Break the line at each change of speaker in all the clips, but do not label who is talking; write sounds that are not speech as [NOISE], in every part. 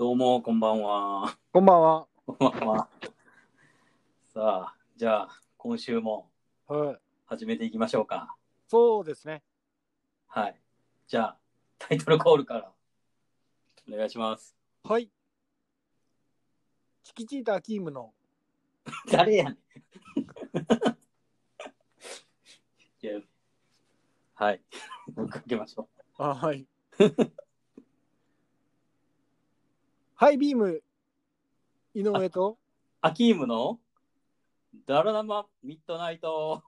どうも、こんばんは。
こんばんは。
こんばんは。さあ、じゃあ、今週も
はい。
始めていきましょうか。
そうですね。
はい。じゃあ、タイトルコールから、お願いします。
はい。チキチーターキームの。[LAUGHS]
誰やねん。いやはい。[LAUGHS] かけましょ
あはい。[LAUGHS] ハイビーム、井上と
う。アキームの？ダラダマミッドナイト。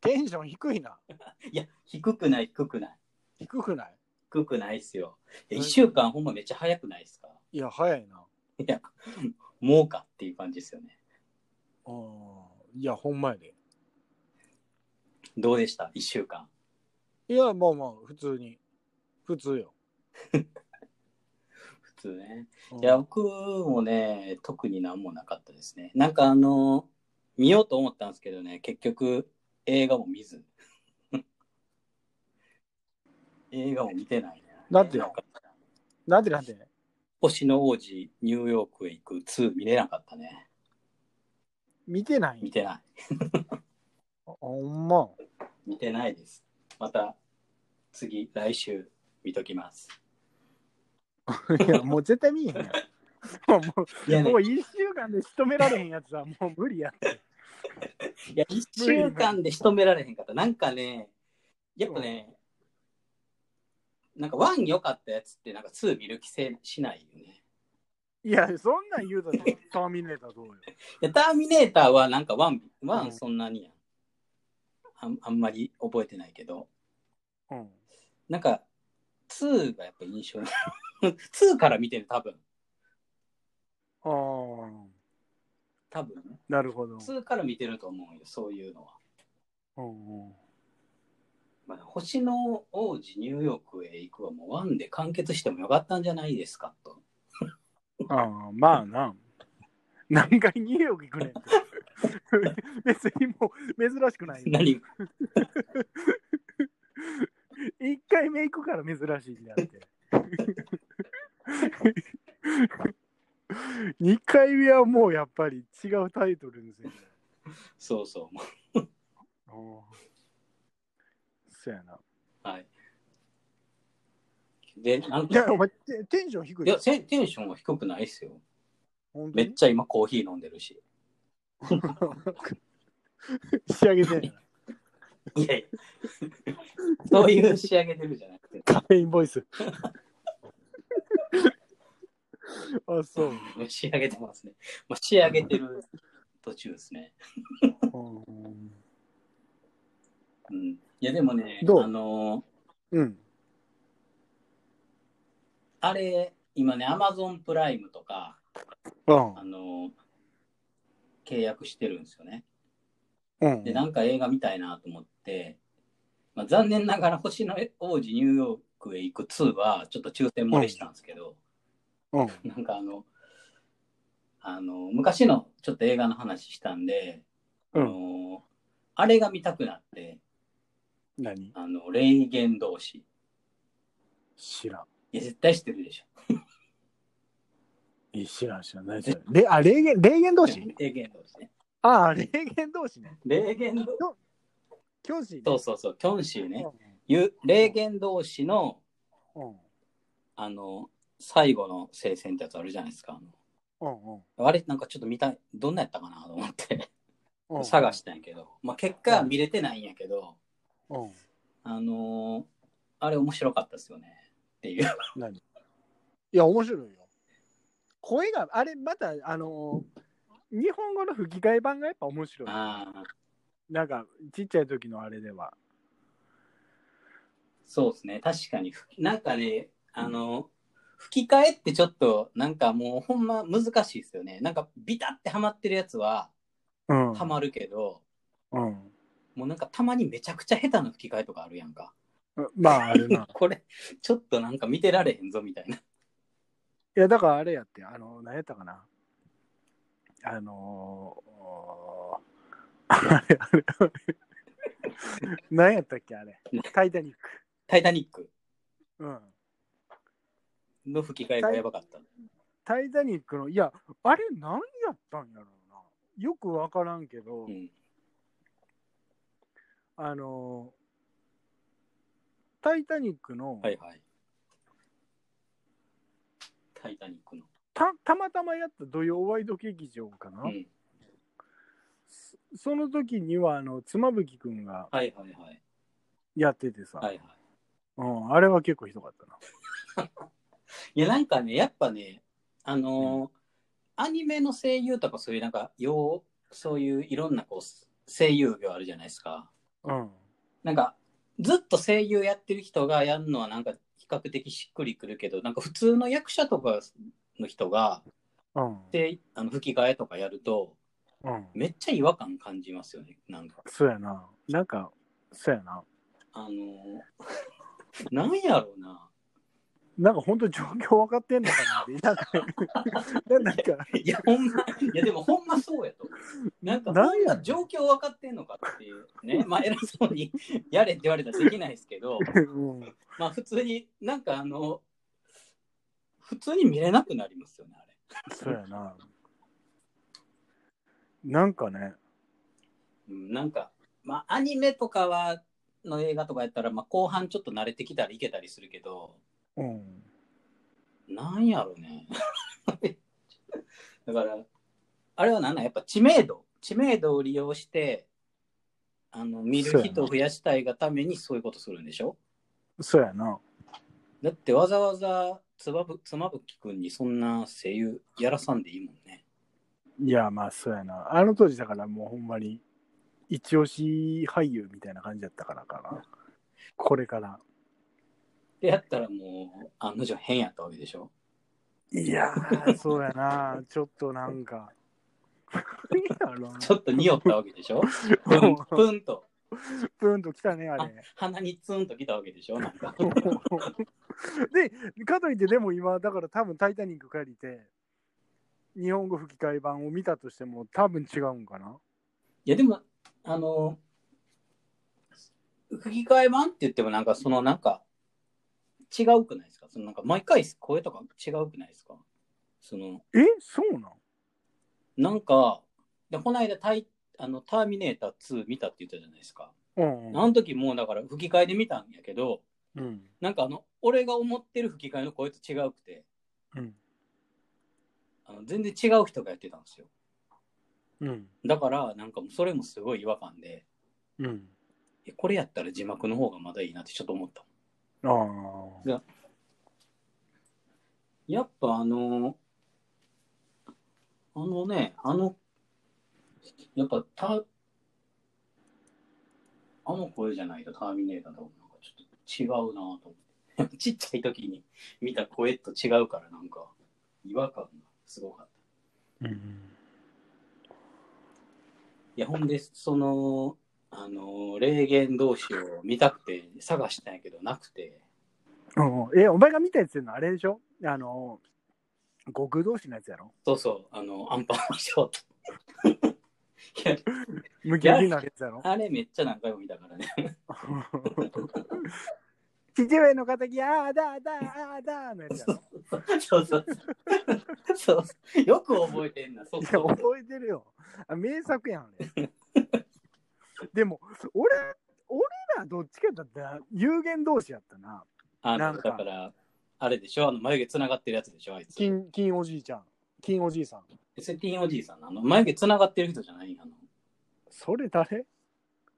テンション低いな。[LAUGHS]
いや、低くない、低くない。
低くない？
低くないっすよ。一週間ほんまめっちゃ早くないですか？
いや、早いな。
いや、もうかっていう感じですよね。
うん。いや、ほんまやで。
どうでした？一週間。
いや、まあまあ、普通に。普通よ。[LAUGHS]
普通ね。
うん
いや、僕もね、特になんもなかったですね。なんかあの、見ようと思ったんですけどね、結局映画も見ず。[LAUGHS] 映画も見てないね。
なんて
なんか
なんでなんで？
星の王子、ニューヨークへ行く2見れなかったね。
見てない？
見てない。[LAUGHS]
ほんま。
見てないです。また、次、来週、見ときます。[LAUGHS]
いや、もう絶対見えへんやん。[LAUGHS] もう、
いやね
もう一週間で仕留められへんやつはもう無理やって。
いや、一週間で仕留められへんかった。なんかね、やっぱね、なんかワン良かったやつって、なんかツー見る気せしないよね。
いや、そんなん言うたら [LAUGHS] ターミネーターどうよ。
いや、ターミネーターはなんかワン、ワ
うん
ンそんなにやん。あんあんまり覚えてないけど、
うん。
なんか、ツーがやっぱ印象 [LAUGHS] ツーから見てる、多分。
ああ、
多分ね。
なるほど。
ツーから見てると思うよ、そういうのは。
うんうん
まあ、星の王子ニューヨークへ行くはもうワンで完結してもよかったんじゃないですかと。
ああ、まあな。何回ニューヨーク行くねん。[LAUGHS] 別にもう珍しくないよ。
何
一回目行くから珍しいんだって。[LAUGHS] 二回目はもうやっぱり違うタイトルですよね。
そうそう。
ああそうやな。
はい。で、なん
いや、
か、
お前テテンション低い
いや、テンテンションは低くないっすよ。
本当に？
めっちゃ今コーヒー飲んでるし。[LAUGHS]
仕上げてんや
いやいや、そういう仕上げてるじゃなくて、
カフェインボイス。[LAUGHS] あ、そう。
仕上げてますね。まあ、仕上げてる途中ですね。
うん
うん。いや、でもね、
どう？
あの
うん。
あれ、今ね、アマゾンプライムとか、
うん
あの契約してるんですよね。
うん
で、なんか映画見たいなと思って、まあ、残念ながら星の王子ニューヨークへ行く2はちょっと抽選漏れしたんですけど、
うん。
なんかあの、あの、昔のちょっと映画の話したんで、あ
うん。
の、あれが見たくなって、
何？
あの、霊言同士。
知らん。
いや、絶対知ってるでしょ。
いや知らん知らん。何それ？[LAUGHS] れあ、霊言、霊言同士？
霊言同士ね。
ああ、霊言同士ね。
霊言同士。
教師ね。
そうそうそう、キョンシーね。霊言同士の、
ん。うん。
あの、最後の聖戦ってやつあるじゃないですか。
うん。うん
あれ、なんかちょっと見たい、どんなやったかなと思って
うん。
探したんやけど、まあ結果は見れてないんやけど、
うん。
あのーあれ面白かったですよね。っていう。
何？いや、面白いよ。声が、あれ、また、あのー日本語の吹き替え版がやっぱ面白い。なんか、ちっちゃい時のあれでは。
そうですね。確かに、ふなんかね、あの、吹き替えってちょっと、なんかもうほんま難しいですよね。なんかビタってハマってるやつは
うん
ハマるけど、
うん。
もうなんかたまにめちゃくちゃ下手な吹き替えとかあるやんか。
まあ、あるな。[LAUGHS]
これ、ちょっとなんか見てられへんぞみたいな。
いや、だからあれやって、あの、何やったかな。あのー、あれ、あれ、あれ。何やったっけ、あれ。タイタニック。
タイタニック
うん。
の吹き替えがやばかった。
タイタニックの、いや、あれ何やったんやろうな。よくわからんけど、
うん。
あの、タイタニックの、
はいはい。タイタニックの。
たたまたまやった土曜ワイド劇場かな、
うん。
そその時には、あの、妻夫木くんが
はいはいはい。
やっててさ、
はいはい。
うん、あれは結構ひどかったな。[LAUGHS]
いや、なんかね、やっぱね、あのーアニメの声優とかそういうなんか、よう、そういういろんなこう、声優業あるじゃないですか。
うん。
なんか、ずっと声優やってる人がやるのはなんか比較的しっくりくるけど、なんか普通の役者とかの人が、
うん。
で、あの吹き替えとかやると、
うん。
めっちゃ違和感感じますよね、なんか。
そうやな。なんか、そうやな。
あのー [LAUGHS] なんやろうな。
なんか本当状況分かってんのかなって。なんか、[LAUGHS]
いや、ほんま、いや、でもほんまそうやと。なんか、
なんや
状況分かってんのかっていうね。まあ、偉そうにやれって言われたらできないですけど、
うん、
まあ、普通に、なんかあの、普通に見れなくなりますよね、あれ。
そうやな。なんかね、
うん、なんか、まあ、アニメとかは、の映画とかやったら、まあ、後半ちょっと慣れてきたらいけたりするけど、
うん。
なんやろね。[LAUGHS] だから、あれはなんなん？やっぱ知名度、知名度を利用して、あの見る人を増やしたいがためにそういうことするんでしょ？
そうやな。
だってわざわざつばぶ妻夫木君にそんな声優やらさんでいいもんね。
いや、まあそうやな。あの当時だからもうほんまに、一押し俳優みたいな感じだったからかな。これから。
でやったらもう案の定変やったわけでしょ？
いやー、そうやな。[LAUGHS] ちょっとなんか。[LAUGHS]
ちょっと匂ったわけでしょ？[LAUGHS] プンプンと [LAUGHS]
プンと来たね、あ
あ
れ。
鼻にツンときたわけでしょなんか。[LAUGHS]
で、かといって、でも今、だから多分、タイタニック借りて、日本語吹き替え版を見たとしても、多分違うんかな。い
やでも、あの、吹き替え版って言ってもなんかそのなんか違うくないですか？そのなんか毎回声とか違うくないですか？その、
え？そうなん？
なんか、でこの間タイあのターミネーター2見たって言ったじゃないですか。
うん
あの時もうだから吹き替えで見たんやけど、
うん。
なんかあの、俺が思ってる吹き替えの声と違うくて、
うん。
あの全然違う人がやってたんですよ。
うん。
だから、なんかもうそれもすごい違和感で、
うん。
えこれやったら字幕の方がまだいいなってちょっと思った。
ああ。
やっぱあの、あのね、あの、やっぱた、あの声じゃないとターミネーターとなんかちょっと違うなと思って。[LAUGHS] ちっちゃい時に見た声と違うからなんか違和感がすごかった。
うん。
いや、ほんで、その、あの、霊言同士を見たくて探したんやけどなくて、
うん、え、お前が見たやつの？はあれでしょ？あの、極同士のやつやろ？
そうそう、あの、アンパンマンショート。[LAUGHS] いや、
無限になるやつやろ
あれめっちゃ何回も見たからね。
父上の敵、ああだあだああだのやつやろ？
そうそうそう。そうよく覚えてんな、そう
いや。覚えてるよ。あ名作やん、あれ。[LAUGHS] でも、俺、俺らどっちかだったら有限同士やったな。
あの、
なんか
だから、あれでしょ？あの、眉毛つながってるやつでしょあいつ。
金、金おじいちゃん。金おじいさん。
セティンおじいさんのあの、眉毛つながってる人じゃないあの。
それ誰？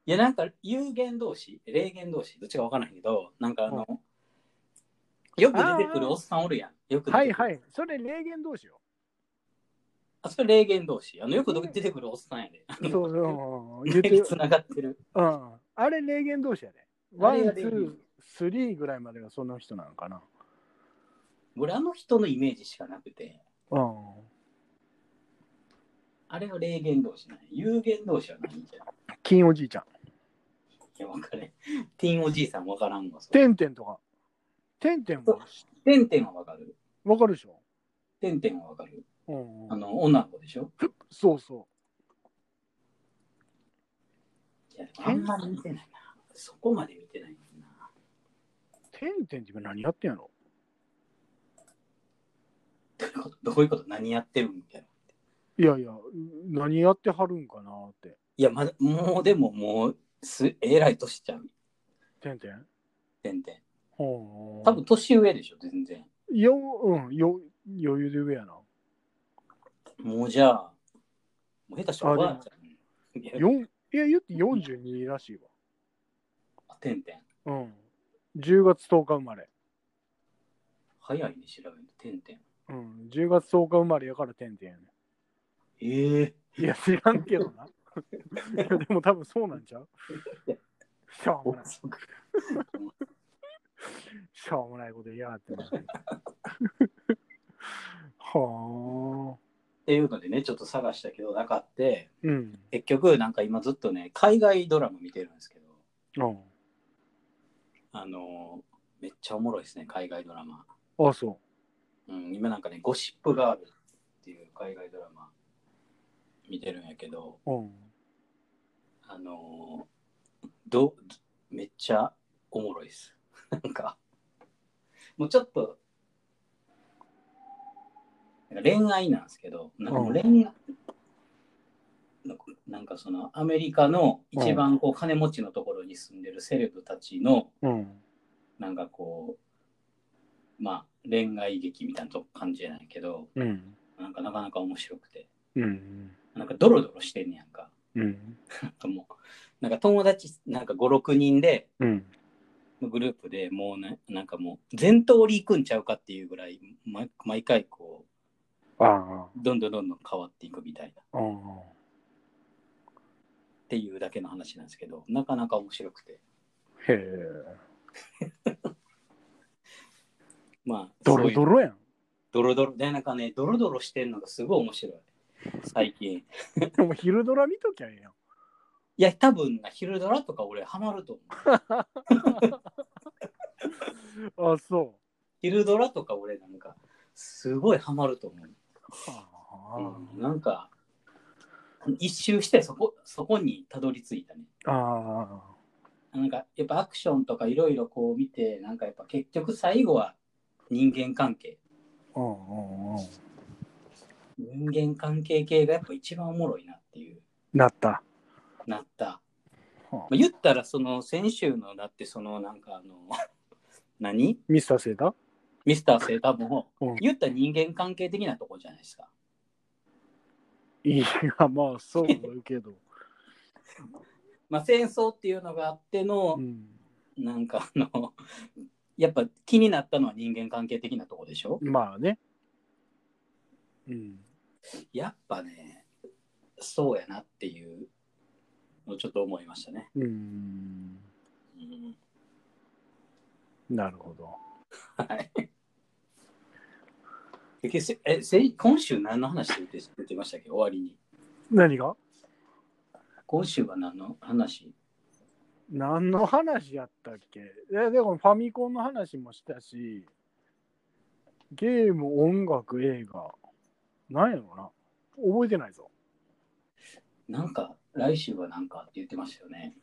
いや、なんか、有限同士、霊言同士、どっちかわからないけど、なんかあの、よく出てくるおっさんおるやん。よく出てくる
はいはい。それ霊言同士よ。
あ、それ霊幻道士？あの、よく出てくるおっさんやで。
そうそう。言ってる。
眉毛つながってる。
うん。あれ霊幻道士やで。
あ
ワン、ツー、スリーぐらいまでがその人なのかな。
俺、あの人のイメージしかなくて、
うん。
あれは霊幻道士なんや幽幻道士はないんじゃ？ん。
金おじいちゃん。
いや、わかれん。ティーンおじいさんわからんわ。それ
テンテンとか。テンテンも
てんてんはわかる。
わかるでしょ
てんてんはわかる。
うん
あ。の、女の子でしょ？
そうそ
いや、あんまり見てないな。そこまで見てないな。
う。てんてんって今何やってんやろ？[LAUGHS]
どういうこと？どういうこと何やってるみたいな。
いやいや、何やってはるんかなって。
いや、まだ、もうでももう、す、えらい年ちゃう。
てんてん？
てんてん。多分年上でしょ、全然。
よ、うん、よ、余裕で上やな。
もうじゃあ、もう下手したらおばあちゃん。いや
言って42らしい
あてんてん。
わ。うん。10月10日生まれ。
早いね、調べると。てんてん。
うん。10月10日生まれやからてんてんやね。
ええ
いや、知らんけどな。いや、でも多分そうなんちゃう？しょうもない。しょうもないこと言いやがってな。はあ。
っていうのでね、ちょっと探したけど、なかって、
うん。
結局、なんか今ずっとね、海外ドラマ見てるんですけど、
うん。
あのーめっちゃおもろいですね、海外ドラマ。
あ、そ
うん、今なんかね、ゴシップガールっていう海外ドラマ見てるんやけど、
う。うん。
あのーど、めっちゃおもろいです。[LAUGHS] なんか、もうちょっと、恋愛なんですけど、なんかもう恋愛、なんかなんかそのアメリカの一番こう金持ちのところに住んでるセレブたちの、
うん。
なんかこう、まあ恋愛劇みたいなと感じじゃないけど、
うん。
なんかなかなか面白くて、
うん。
なんかドロドロしてんねやんか。
うん。
なんかもう、なんか友達、なんか5、6人で、
うん。
グループでもうね、なんかもう全通り行くんちゃうかっていうぐらい、ま、毎回こ
あ
う、どんどんどんどん変わっていくみたいなっていうだけの話なんですけど、なかなか面白くて。
あ。へえ。[LAUGHS]
まあ、
ドロドロやん。
ドロドロ。で、なんかね、ドロドロしてるのがすごい面白い。最近。[LAUGHS]
でも昼ドラ見ときゃええやん。
いや、多分な、昼ドラとか俺ハマると思う。[LAUGHS]
あ、そ
昼ドラとか俺なんか、すごいハマると思う。
う
ん、なんか、一周してそこ、そこにたどり着いたね。
あ。あ
なんかやっぱアクションとかいろいろこう見てなんかやっぱ結局最後は人間関係
あ。うんうんうん。
人間関係系がやっぱ一番おもろいなっていう
なった。
なった、
は
まあ、言ったらその先週のだってそのなんかあの [LAUGHS] 何？
ミスターセータ
ミスターセーターも
うん
言ったら人間関係的なとこじゃないですか
いや、まあ、そうだけど。[LAUGHS]
まあ戦争っていうのがあっての
う、ん。
なんかあのやっぱ気になったのは人間関係的なとこでしょ？
まあね。うん。
やっぱねそうやなっていうのをちょっと思いましたね。
うん。
うん
なるほど。
はい。[LAUGHS] えせえせ今週何の話言って言ってましたっけ？終わりに。
何が？
今週は何の話？
何の話やったっけ？えでもファミコンの話もしたし、ゲーム、音楽、映画。何やろな？覚えてないぞ。
なんか来週は何かって言ってましたよね。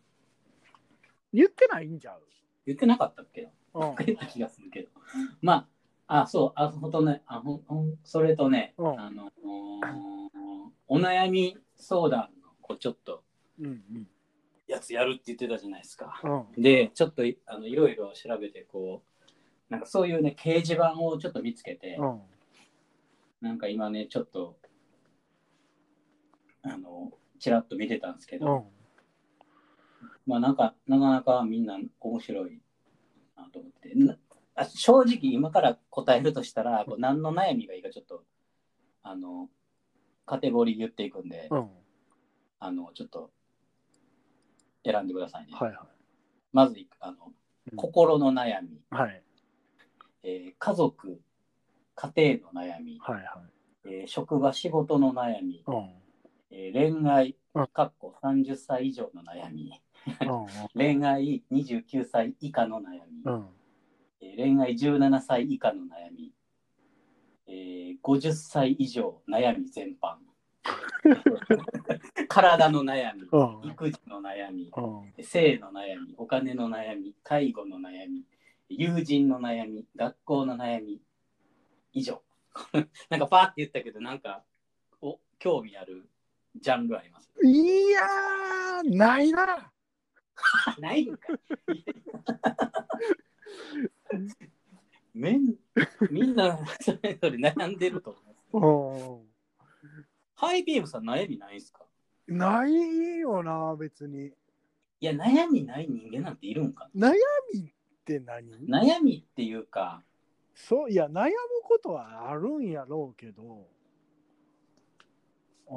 言ってないんちゃう？
言ってなかったっけ？
うん。
言った気がするけど。まあ、あ、そう、あ、ほんとね、あほんほんそれとね、
うん
あの、おお悩み相談のこうちょっと
うん
やつやるって言ってたじゃないですか。
うん。うん。
で、ちょっといあのいろいろ調べて、こう、なんかそういうね、掲示板をちょっと見つけて、
うん。
なんか今ね、ちょっと、あの、ちらっと見てたんですけど、
うん。
まあなんか、なかなかみんな面白いなと思って、なあ正直今から答えるとしたら、こう何の悩みがいいかちょっと、あの、カテゴリー言っていくんで、
うん。
あの、ちょっと、選んでくださいね。
はいは
まずいあの、
うん
心の悩み、
い。はい。
えー家族、家庭の悩み、
はいはい。
えー職場、仕事の悩み、
うん。
えー恋愛
うん、
かっこ30歳以上の悩み、
うん。[LAUGHS]
恋愛29歳以下の悩み、
うん。
えー恋愛17歳以下の悩み、えー50歳以上悩み全般、[LAUGHS] 体の悩み、
うん。
育児の悩み、
うん。
性の悩み、お金の悩み、介護の悩み、友人の悩み、学校の悩み、以上。[LAUGHS] なんかパーって言ったけど、なんか、お興味あるジャンルあります？
いやー、ないな。[LAUGHS]
ないんか。めんみんなそれぞれ悩んでると思う。
うん
ハイビームさん悩みないんすか？
ないよな、別に。
いや、悩みない人間なんているんか
悩みって何？
悩みっていうか、
そういや悩むことはあるんやろうけど。あ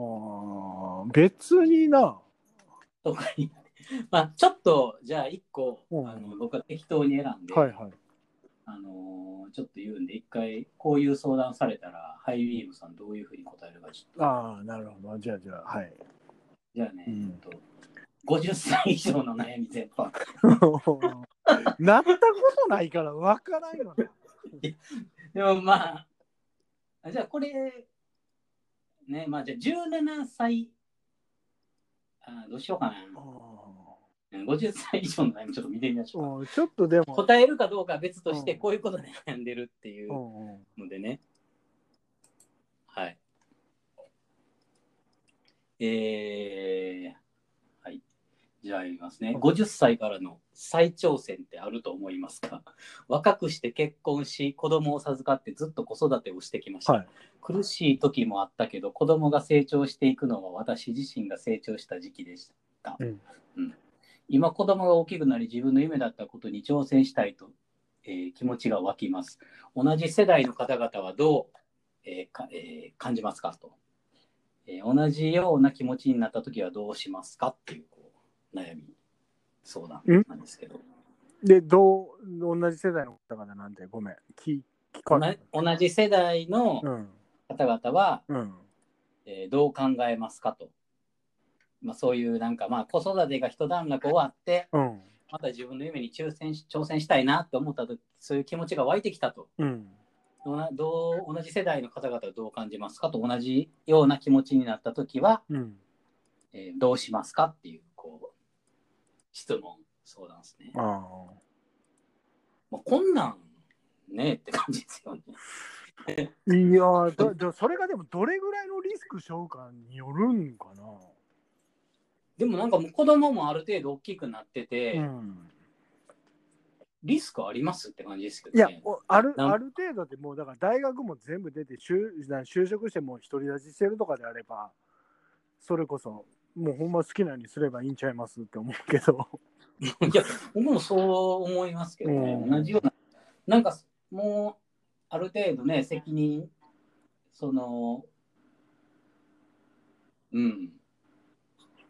ー別にな。
とかに、[LAUGHS] まあ、ちょっと、じゃあ一個、
うん。
あの僕は適当に選んで、
はいはい。
あのーちょっと言うんで、一回こういう相談されたら、ハイビームさんどういうふうに答えるか、ちょっと。
ああなるほどじゃあじゃあはい
じゃあね、
うん
えっと、50歳以上の悩み全般。[LAUGHS]
なったことないから分からんよな [LAUGHS]
でもまあ、あじゃあこれ、ね、まあじゃあ17歳、あどうしようかな。50歳以上の悩みちょっと見てみましょう
ちょっとでも
答えるかどうかは別として、
うん
こういうことで悩んでるっていうのでね。はい。えー、はい。じゃあ言いますね。50歳からの再挑戦ってあると思いますか？若くして結婚し、子供を授かってずっと子育てをしてきました。
はい
苦しい時もあったけど、子供が成長していくのは私自身が成長した時期でした。
うん
うん今、子供が大きくなり、自分の夢だったことに挑戦したいと、えー気持ちが湧きます。同じ世代の方々はどう、えーかえー感じますかと、えー同じような気持ちになった時はどうしますかっていうこう悩み相談なんですけど、
でどう同じ世代の方々なんでごめん聞聞か
同
ない。
じ同じ世代の
うん。
方々は、
うん。
えーどう考えますかと、まあ、そういうなんかまあ子育てが一段落終わって
うん。
また自分の夢に挑戦し挑戦したいなと思った時そういう気持ちが湧いてきたと。
うん。
どう同じ世代の方々はどう感じますかと同じような気持ちになった時は、
うん。
えーどうしますかっていうこう質問相談ですね。
あ
もうこんなんねって感じですよね。
あいやーだだそれがでもどれぐらいのリスク背負うかによるんかな
でもなんかもう子供もある程度大きくなってて、
うん
リスクありますって感じですけ
いや
どね。、
おあるある程度でもうだから大学も全部出て就職してもう独り立ちしてるとかであればそれこそもうほんま好きなようにすればいいんちゃいますって思うけど [LAUGHS]
いや、僕もそう思いますけどね。
うん
同じような。なんかもうある程度ね、責任、その、うん、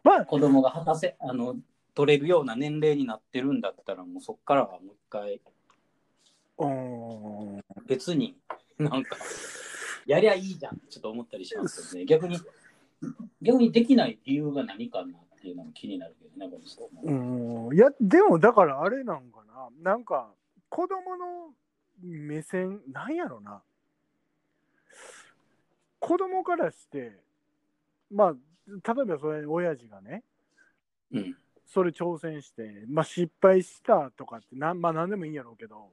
まあ。
子供が果たせ、あの、取れるような年齢になってるんだったら、もうそこからはもう一回、
うーん。
別になんか、やりゃいいじゃんってちょっと思ったりしますけどね。逆に、逆にできない理由が何かなっていうのも気になるけどね。
うん。いやでもだからあれなんかな。なんか子供の目線なんやろな。子供からしてまあ例えばそれ親父がね
うん。
それ挑戦して、まあ、失敗したとかってなん、まあ、何でもいいんやろうけど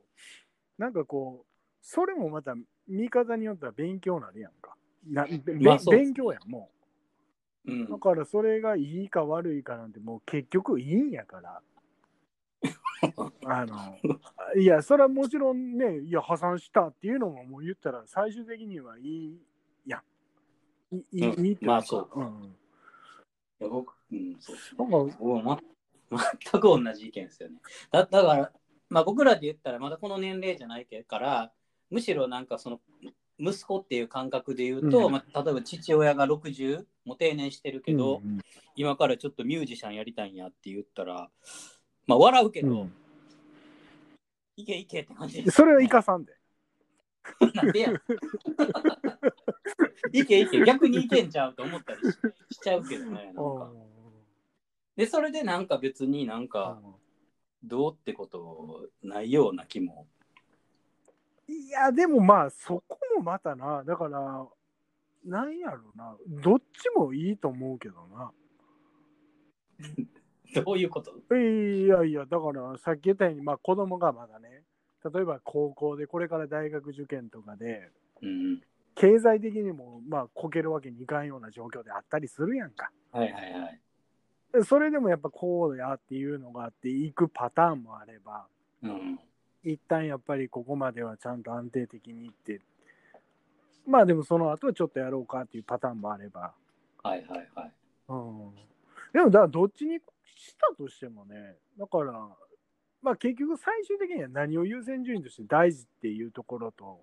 なんかこうそれもまた見方によっては勉強になるやんか。な、べ
まあ
勉強やんも
う。ん。
うだからそれがいいか悪いかなんてもう結局いいんやから。[LAUGHS] あのいやそれはもちろんねいや破産したっていうのももう言ったら最終的にはいいいい,、
うん。
いいって
まあそう
うん、
いや僕、うん、そう。
なんか
僕も、ま、[LAUGHS] 全く同じ意見ですよね。だだから、まあ、僕らで言ったらまだこの年齢じゃないからむしろなんかその息子っていう感覚で言うと、
うん。
まあ、例えば父親が60もう定年してるけど、
うん
今からちょっとミュージシャンやりたいんやって言ったらまあ笑うけど、
うん。
いけいけって感じです
それは生かさんで。
なんでや。いけいけ逆にいけんちゃうと思ったりししちゃうけどねなんか。でそれでなんか別になんかどうってことないような気も。
いや、でもまあ、そこもまたな、だから、なんやろな、どっちもいいと思うけどな。[LAUGHS]
どういうこと？
いやいや、だからさっき言ったように、まあ子供がまだね、例えば高校でこれから大学受験とかで、
うん
経済的にもまあこけるわけにいかんような状況であったりするやんか。
はいはいはい。
でそれでもやっぱこうやっていうのがあっていくパターンもあれば
うん。
一旦やっぱりここまではちゃんと安定的にいってまあでもその後はちょっとやろうかっていうパターンもあれば、
はいはいはい。
うん、でもだからどっちにしたとしてもねだからまあ結局最終的には何を優先順位として大事っていうところと、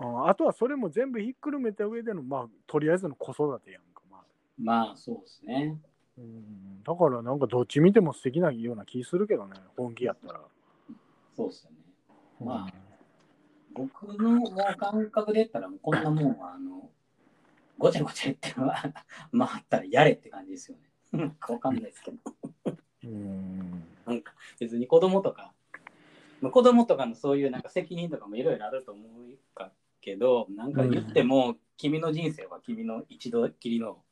うん、あとはそれも全部ひっくるめた上でのまあとりあえずの子育てやんかまあ、
まあそうですね。
うん、だからなんかどっち見ても素敵なような気するけどね本気やったら。
そうですよね。まあ僕のもう感覚で言ったら、こんなもんは、あの、ごちゃごちゃ言っては、[LAUGHS] まああったらやれって感じですよね。[LAUGHS] わかんないですけど。
うん
なんか別に子供とか、まあ、子供とかのそういうなんか責任とかもいろいろあると思うかけど、なんか言っても、君の人生は君の一度きりの、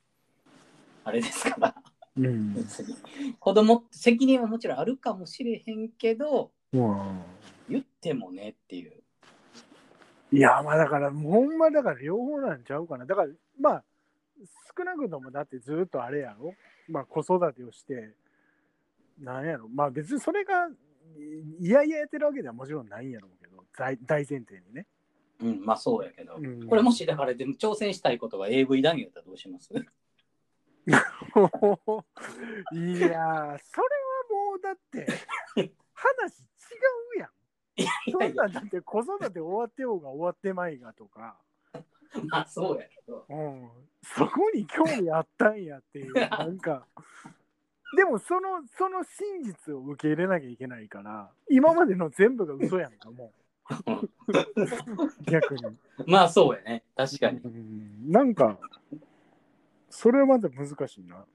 あれですから、
うん
別に。子供責任はもちろんあるかもしれへんけど、
うん
言ってもねっていう。
いや、まあだから、ほんまだから両方なんちゃうかな。だから、まあ、少なくともだってずっとあれやろ。まあ子育てをして、なんやろ。まあ別にそれが、いやいややってるわけではもちろんないんやろうけど、大大前提にね。
うん、まあそうやけど、
うん
これもしだからでも挑戦したいことが AV 談義だったらどうします？[LAUGHS]
いやー、それはもうだって、話違うやん。
い
そんなんだって子育て終わってようが終わってまいがとか、
まあそうやけど。
うん、そこに興味あったんやっていう、なんか、でもその、その真実を受け入れなきゃいけないから、今までの全部が嘘やんか、もう、[LAUGHS] 逆に。
まあそうやね。確かに。
うんなんか、それはまだ難しいな。[LAUGHS]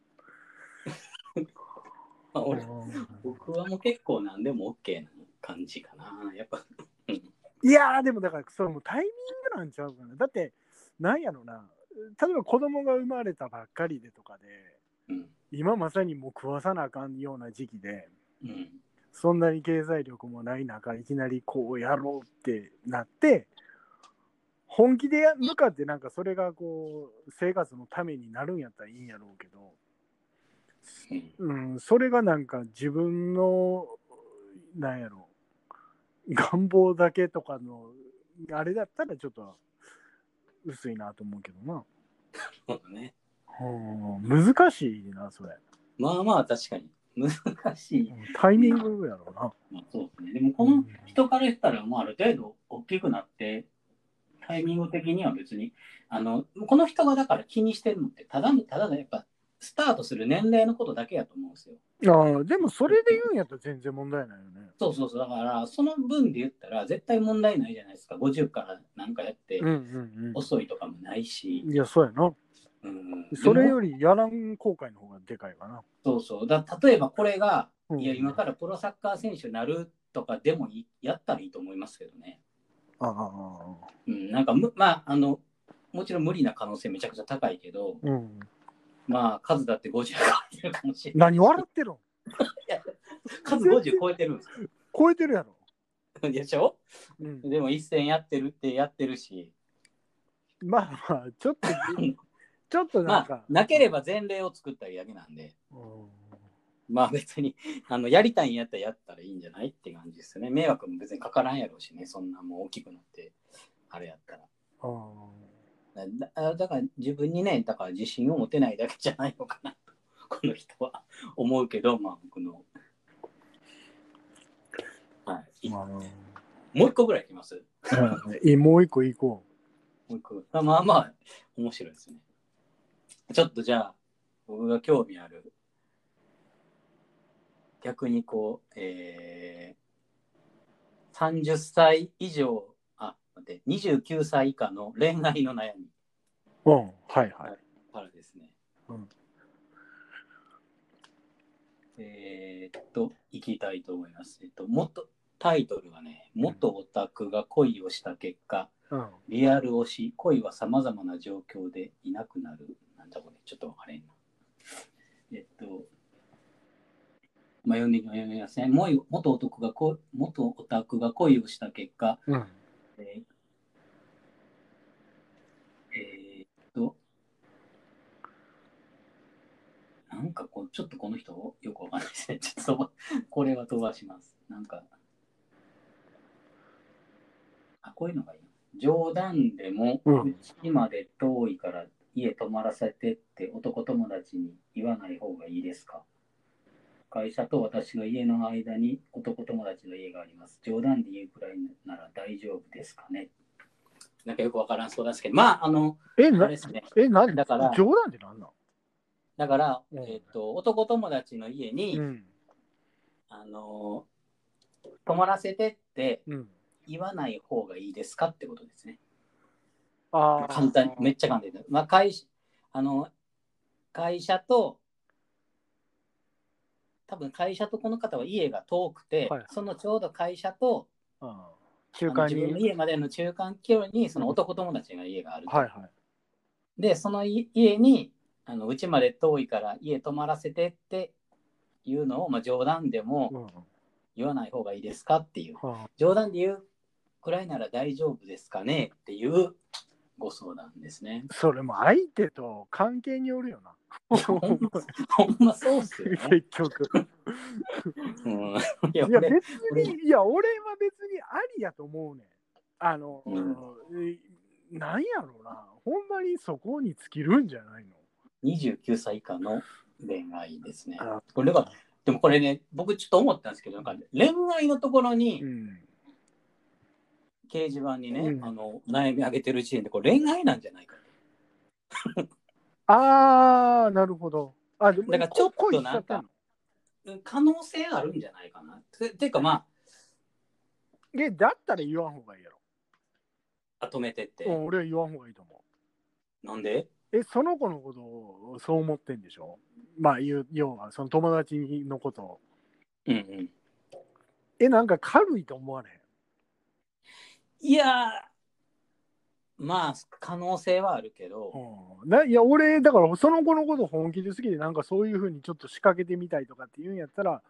まあ、俺
うん
僕はもう結構何でも OK な感じかな。やっぱ。
いやー、でもだから、それもうタイミングなんちゃうかな。だって、なんやろな、例えば子供が生まれたばっかりでとかで、
うん。
今まさにもう食わさなあかんような時期で、
うん。
そんなに経済力もない中、いきなりこうやろうってなって、本気でや向かってなんかそれがこう生活のためになるんやったらいいんやろうけど、
うん
うん、それがなんか自分のなんやろ願望だけとかのあれだったらちょっと薄いなと思うけどな、[LAUGHS]
そうだね。
うん、難しいなそれ
まあまあ確かに。難しい。
タイミングやろうな
まあそうですね。でもこの人から言ったら、もうある程度大きくなって、タイミング的には別に、あの、この人がだから気にしてるのって、ただの、ただのやっぱ、スタートする年齢のことだけやと思うんですよ。
ああでもそれで言うんやったら全然問題ないよね
そうそうそう。だから、その分で言ったら、絶対問題ないじゃないですか。50からなんかやって、
うんうん
遅いとかもないし
うん。いやそうやな
うん、
それよりやらん後悔の方がでかいかな。
そうそう。だ例えばこれが、
うん
いや、今からプロサッカー選手になるとかでもいいやったらいいと思いますけどね。
ああ
うん、なんかむ、まあ、あの、もちろん無理な可能性めちゃくちゃ高いけど、
うん。
まあ、数だって50超えてるかもしれない。
何笑ってるん [LAUGHS]
数50超えてるんです
超えてるやろ。
よ。でしょ？
うん、
でも一戦やってるってやってるし、
まあまあ、ちょっと、[LAUGHS] ちょっとなんか
まあ、、なければ前例を作ったりだけなんで、
うん
まあ別に、[LAUGHS] あの、やりたいんやったらやったらいいんじゃないって感じですよね。迷惑も別にかからんやろうしね、そんなもう大きくなって、あれやったら。
あ
だだから自分にね、だから自信を持てないだけじゃないのかなと、[LAUGHS] この人は思うけど、まあ僕の。はい。
ーまあ
もう一個ぐらいいきます？
いいもう一個行こ
もう一個。あまあまあ、面白いですね。ちょっとじゃあ、僕が興味ある、逆にこう、えー、30歳以上、あ、待って、29歳以下の恋愛の悩み
う。うん、はいはい。
からですね。
うん
えーっと、いきたいと思います。えっと、元、タイトルがね、元オタクが恋をした結果、
うん。
リアル推し、恋は様々な状況でいなくなる。んだ、ちょっとあれな。えっと、まあ、読み読みません、ね。も元男がこ元オタクが恋をした結果、
うん、
えー、えー、っと、なんかこう、ちょっとこの人よくわかんないですね。[LAUGHS] ちょっとこれは飛ばします。なんか、あ、こういうのがいい。冗談でも、
う
ちまで遠いから家泊まらせてって男友達に言わない方がいいですか？会社と私の家の間に男友達の家があります。冗談で言うくらいなら大丈夫ですかね？なんかよくわからんそうなんですけど、まあ、あの、
え、な
ね。
え、なん
だから
冗談ってなんなん？
だから、
うん
えっと、男友達の家に、
うん。
あの、泊まらせてって
うん。
言わない方がいいですかってことですね。
ああ。
簡単に、めっちゃ簡単に。まあ、会社、あの、会社と、多分会社とこの方は家が遠くて、
はい
そのちょうど会社と
うん中間に。
自分の家までの中間距離にその男友達が家があると。
はいはい。
で、そのい家にあの、うちまで遠いから家泊まらせてっていうのを、まあ、冗談でも
うん。
言わない方がいいですかっていう。
は
冗談で言うくらいなら大丈夫ですかねっていうご相談ですね。
あ、それも相手と関係によるよな。
ほんまそうっすよね。
結局。
うん、いや、
別に、いや、俺は別にありやと思うねん。あの、
うん
えなんやろうな。ほんまにそこに尽きるんじゃないの
？29歳以下の恋愛ですね。
あ
これでもこれね、僕ちょっと思ったんですけど、なんか恋愛のところに
うん。
掲示板にね、
うん
あの悩み上げてる時点でこれ恋愛なんじゃないか
ああ、なるほど。あ、でも、
だからちょっとなんか。可能性あるんじゃないかな。てていうかまあ、
え、だったら言わんほうがいいや
あ止めてって。
俺は言わんほうがいいと思
なんで？
う。え、その子のことをそう思ってんでしょ？まあ、要は、その友達のことを。
うんうん。
え、なんか軽いと思われへん？
いやー、まあ、可能性はあるけど、
うん、ないや俺だからその子のこと本気で好きでなんかそういうふうにちょっと仕掛けてみたいとかって言うんやったら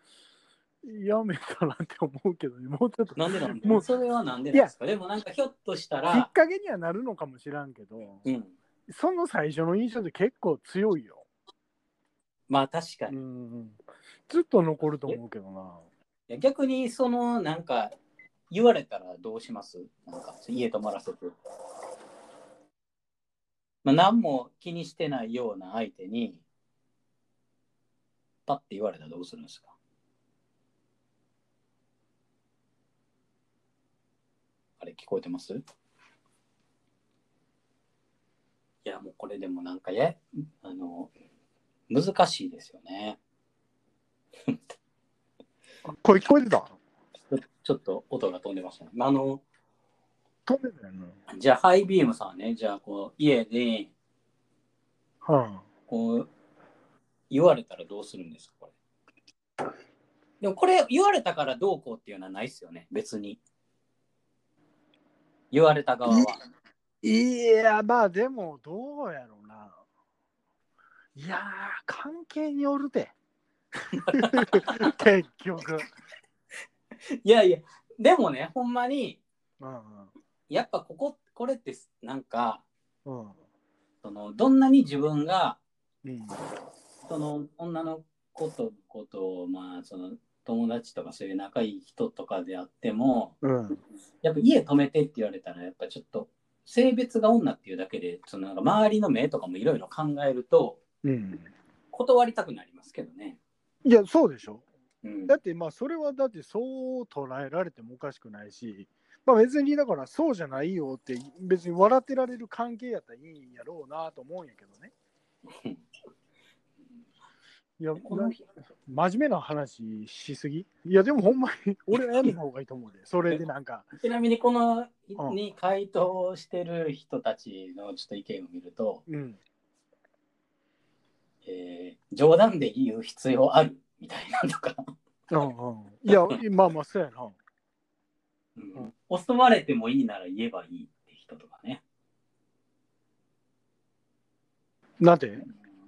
やめたらって思うけどね。もうちょっと。
なんでなんで？
もう
それはなんでなんですか？でもなんかひょっとした
きっ
ら、
かけにはなるのかもしらんけど、
うん、
その最初の印象って結構強いよ、
まあ確か
う
に。
ん、ずっと残ると思うけどな。い
や逆にそのなんか言われたらどうします？なんか家泊まらせて。まあ、何も気にしてないような相手にパッて言われたらどうするんですか？あれ聞こえてます？いやもうこれでもなんかやあの難しいですよね。[LAUGHS]
声聞こえてた？
ちょっと音が飛んでましたね。あの
飛んでたよね
じゃあハイビームさんね、じゃあこう家で
は
こう言われたらどうするんですかこれ。でもこれ言われたからどうこうっていうのはないですよね、別に。言われた側は。
いやまあでもどうやろうないやー関係によるて [LAUGHS] 結局 [LAUGHS]
いやいや、でもね、ほんまに、
うん
やっぱここ、これってなんか、
うん。
そのどんなに自分が
うん。
その女の子とことを、まあ、その友達とかそういう仲いい人とかであっても、
うん。
やっぱ家泊めてって言われたら、やっぱちょっと性別が女っていうだけで、そのなんか周りの目とかもいろいろ考えると、
うん。
断りたくなりますけどね。
いやそうでしょ。
うん
だってまあそれはだってそう捉えられてもおかしくないし、まあ、別にだからそうじゃないよって別に笑ってられる関係やったらいいんやろうなと思うんやけどね。[LAUGHS] いや
この
な真面目な話しすぎ？いやでもほんまに俺はやめた方がいいと思うで。[LAUGHS] それでなんか。
ちなみにこの
うん
に回答してる人たちのちょっと意見を見ると、
うん。
えー冗談で言う必要ある？みたいなとか、
うんうん。いやまあまあそうやな。
うん、襲われてもいいなら言えばいいって人とかね。
なんで？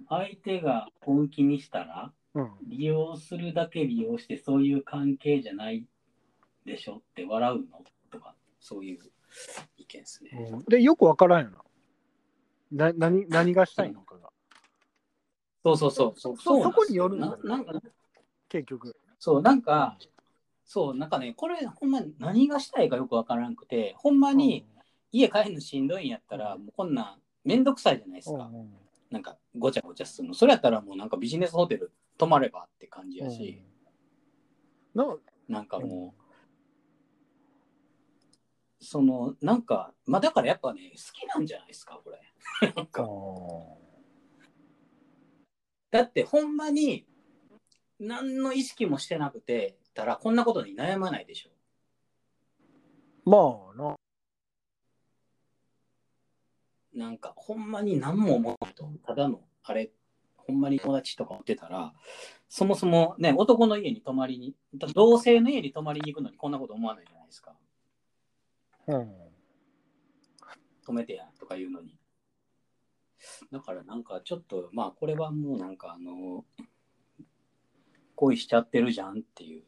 相手が本気にしたら、
うん。
利用するだけ利用してそういう関係じゃないでしょって笑うのとか、そういう意見ですね。
でよくわからんよな。な何何がしたいのかが。
そうそうそう。そう
そこによるんだ
ななんか
結局。
そうなんか、そうなんかねこれほんまに何がしたいかよくわからんくてほんまに家帰るのしんどいんやったら、もうこんなんめんどくさいじゃないですか、なんかごちゃごちゃするの。それやったらもうなんかビジネスホテル泊まればって感じやし、
な
なんかもう、そのなんかまあだからやっぱね好きなんじゃないですかこれ。[LAUGHS] なんか。だってほんまに何の意識もしてなくてたらこんなことに悩まないでしょ
まあな。
なんかほんまに何も思うとただのあれほんまに友達とか持ってたらそもそもね男の家に泊まりに同性の家に泊まりに行くのにこんなこと思わないじゃないですか
うん。
止めてやとか言うのにだからなんかちょっとまあこれはもうなんかあの恋しちゃってるじゃんっていう。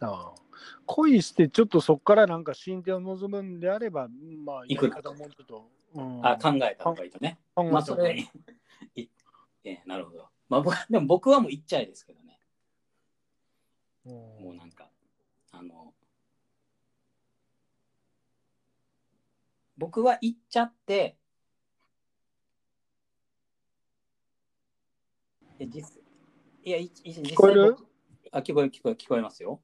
ああ。恋してちょっとそこからなんか進展を望むんであれば、まあ、
行く
やり方もちょっと、うん、
あ考えた方がいいとね。まあそれ
いい、
い。えなるほど。まあ僕でも僕はもう行っちゃいですけどね。
うん。
もうなんか、あの、僕は行っちゃって、いや、実いや、いい実際
聞こえる？
僕あ、聞こえる、聞こえる、聞こえますよ。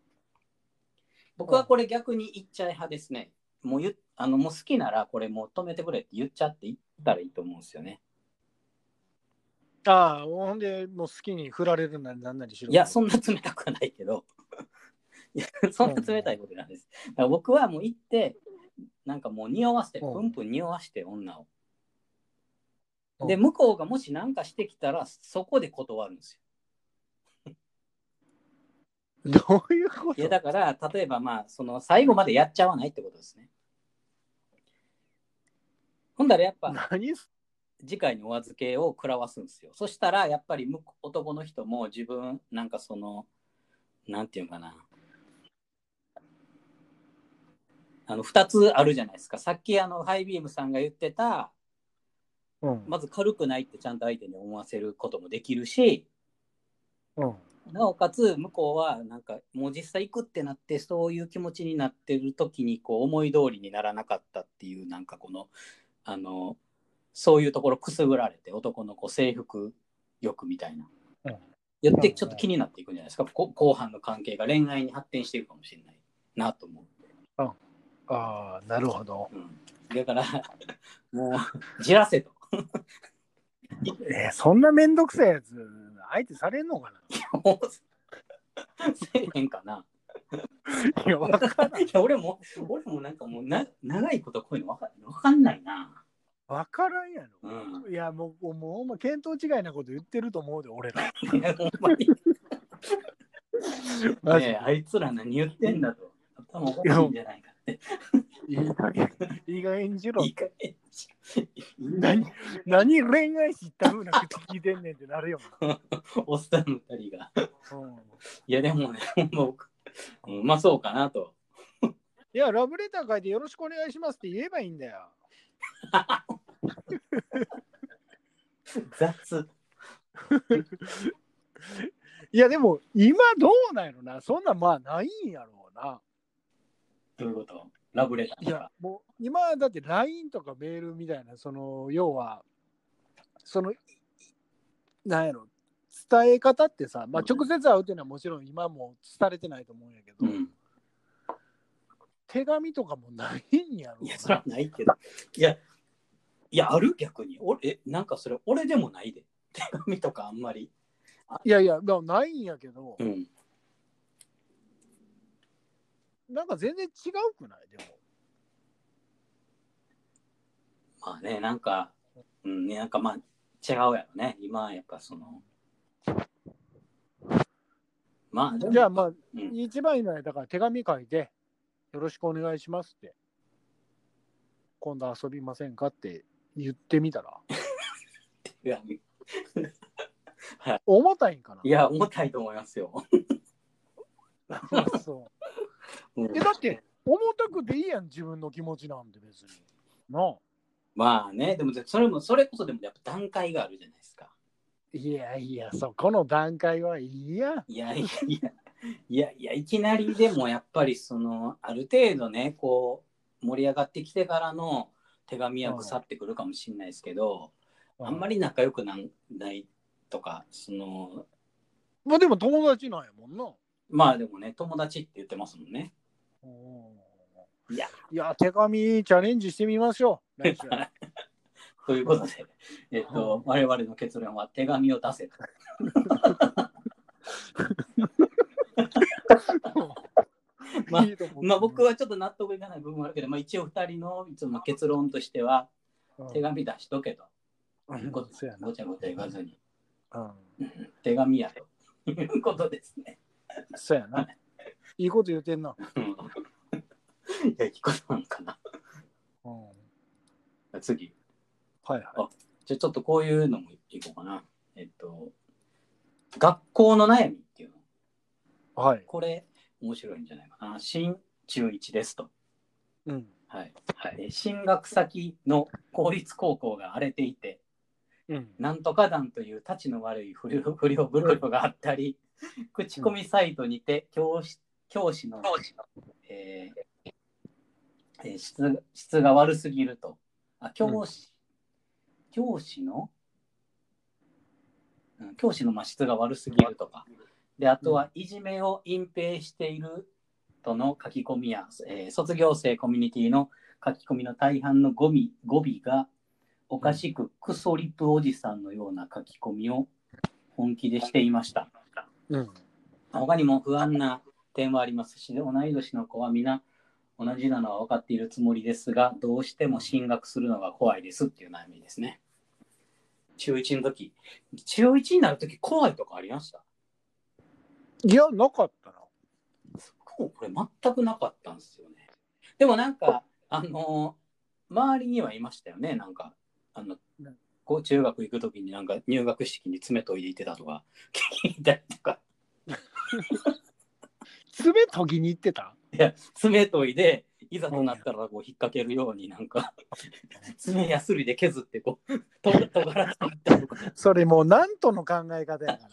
僕はこれ逆に行っちゃい派ですね。もう言っあのもう好きならこれもう止めてくれって言っちゃって行ったらいいと思うんですよね。
ああ、ほんで、もう好きに振られるなりなんなりしろ。
いや、そんな冷たくはないけど、いやそんな冷たいことなんです。だから僕はもう行って、なんかもう匂わせて、
うん
プンプン匂わして、女を。
うん
で、向こうがもし何かしてきたら、そこで断るんです [LAUGHS]
どういうこ
よ。いや、
と
だから、例えばまあ、その最後までやっちゃわないってことですね。ほんだらやっぱ、
何？す
次回にお預けを食らわすんですよ。そしたら、やっぱり男の人も自分、なんかその、なんていうのかな。あの2つあるじゃないですか。さっきあのハイビームさんが言ってた、
うん。
まず軽くないってちゃんと相手に思わせることもできるし、
うん。
なおかつ向こうはなんかもう実際行くってなってそういう気持ちになってる時にこう思い通りにならなかったっていうなんかこのあのそういうところくすぐられて男のこう征服欲みたいな、
うん。
言ってちょっと気になっていくんじゃないですか、こ後半の関係が恋愛に発展していくかもしれないなと思う、
ああ、なるほど。
うん、だから [LAUGHS] もうじらせと。[LAUGHS]
えーそんなめんどくさいやつ、相手されんのかな？[LAUGHS]
せえへんかな？
いや、わか
いや俺も俺もなんかもうな長いことこういうのわかわかんないな。
わからんやろ。
うん。
いや、もう、もう、ほんま見当違いなこと言ってると思うで、俺ら。
いやほんまに。[LAUGHS] あいつら何言ってんだと。頭おかしいんじゃないか。
いい加減、いい加減にしろ
い。い加減
何何恋愛知ったふうな口聞いてんねんってなるよ。[LAUGHS]
おっさんの二人が。
うん
いやでもね、ほんま僕、うん、まあそうかなと。
いや、ラブレター書いてよろしくお願いしますって言えばいいんだよ。
雑。[LAUGHS]
いや、でも、今どうなんやろな。そんなんまあないんやろうな。
どういうこと？ラブレター
いやもう今だって LINE とかメールみたいな、その、要は、その、なんやろ、伝え方ってさ、まあ、直接会うっていうのはもちろん今も伝れてないと思うんやけど、
うん。
手紙とかもないんやろう
いや、それはないけど。いや、いや、ある？逆に。俺、えなんかそれ、俺でもないで。手紙とかあんまり。
いやいや、まあないんやけど、
うん。
なんか全然違うくない？でも。
まあね、なんか、うん、ね、なんかまあ、違うやろね。今はやっぱその。まあ、
じゃあまあ、
うん
一番いいのはだから手紙書いて、よろしくお願いしますって、今度遊びませんかって言ってみたら、[LAUGHS]
いや、[LAUGHS]
重たいんかな？い
や重たいと思いますよ。[LAUGHS]
そう
うん
えだって、重たくていいやん、自分の気持ちなんて別に。
まあね、でもそれも、それこそでもやっぱ段階があるじゃないですか。
いやいや、そこの段階はいいや。
いやいやいや、いやいや、いきなりでもやっぱりその、ある程度ね、こう、盛り上がってきてからの手紙は腐ってくるかもしれないですけど、あんま
り。
り仲良くなんないとか、その、
まあでも友達なんやもんな。
まあでもね、友達って言ってますもんね。いや、
いや、手紙チャレンジしてみましょう。来週 [LAUGHS]
ということで、えっと、我々の結論は手紙を出せと。[LAUGHS] まあまあ僕はちょっと納得いかない部分もあるけど、まあ、一応2人のいつも結論としては、手紙出しとけと。
うん
ごちゃごちゃ言わずに、
うん
手紙やということですね。
そうやな。いいこと言うてんな。
う [LAUGHS] んいや、いいことなのかな。
うん
次。
はいは
じゃあちょっとこういうのもいこうかな。えっと、学校の悩みっていうの。
い。はい。
これ、面白いんじゃないかな。新中1ですと。
うん。
はい。はい、進学先の公立高校が荒れていて、
うん。
なんとか団というたちの悪い不良不良グループがあったり、口コミサイトにて教師教師の、えーえー質質が悪すぎると。あ教師、教師の、うん、教師のまあ質が悪すぎるとか。で、あとはいじめを隠蔽しているとの書き込みや、えー卒業生コミュニティの書き込みの大半の語尾語尾がおかしくクソリップおじさんのような書き込みを本気でしていました。
うん。
他にも不安な点はありますし、同い年の子は皆同じなのは分かっているつもりですが、どうしても進学するのが怖いですっていう悩みですね。中1の時、中1になる時怖いとかありました？
いや、なかったな。
これ全くなかったんですよね。でもなんか、あの周りにはいましたよね、なんか、あの
ね、
こう中学行く時になんか入学式に爪研いでいってたとか聞いたりとか、
爪研ぎに行ってた？
いや、爪研いで、いざとなったらこう引っ掛けるようになんか、[LAUGHS] 爪やすりで削ってこう、と尖らせていったとか、
それもうなんとの考え方やから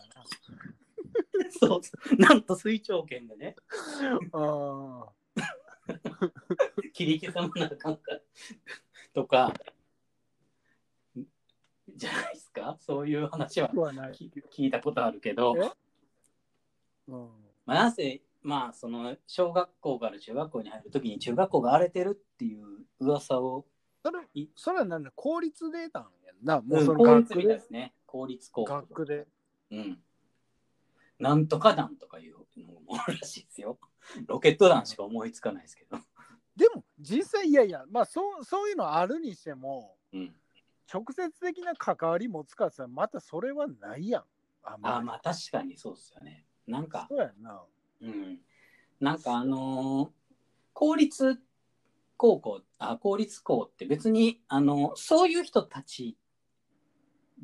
そうそう、なんと水長剣でね、
な。
切り刻まなあかんから。とか、じゃないですか？そういう話は聞いたことあるけど、
え？うん。
まあ、なぜ、まあ、その小学校から中学校に入るときに中学校が荒れてるっていう噂を、
それ
い、
それはなんだ、公立でたんやんな。も
う
うんその学区で。
みたいですね。公立高校。
学区で。
うん。なんとか団とかいうのもあるらしいですよ。[LAUGHS] ロケット団しか思いつかないですけど。
でも、実際、いやいや、まあそう、そういうのあるにしても、
うん。
直接的な関わり持つかってまたそれはないやん。あんまり
あまあ確かにそうですよね。なんか、
そうやんな。
うん。なんかあのー公立高校、あ、公立校って別に、あのそういう人たち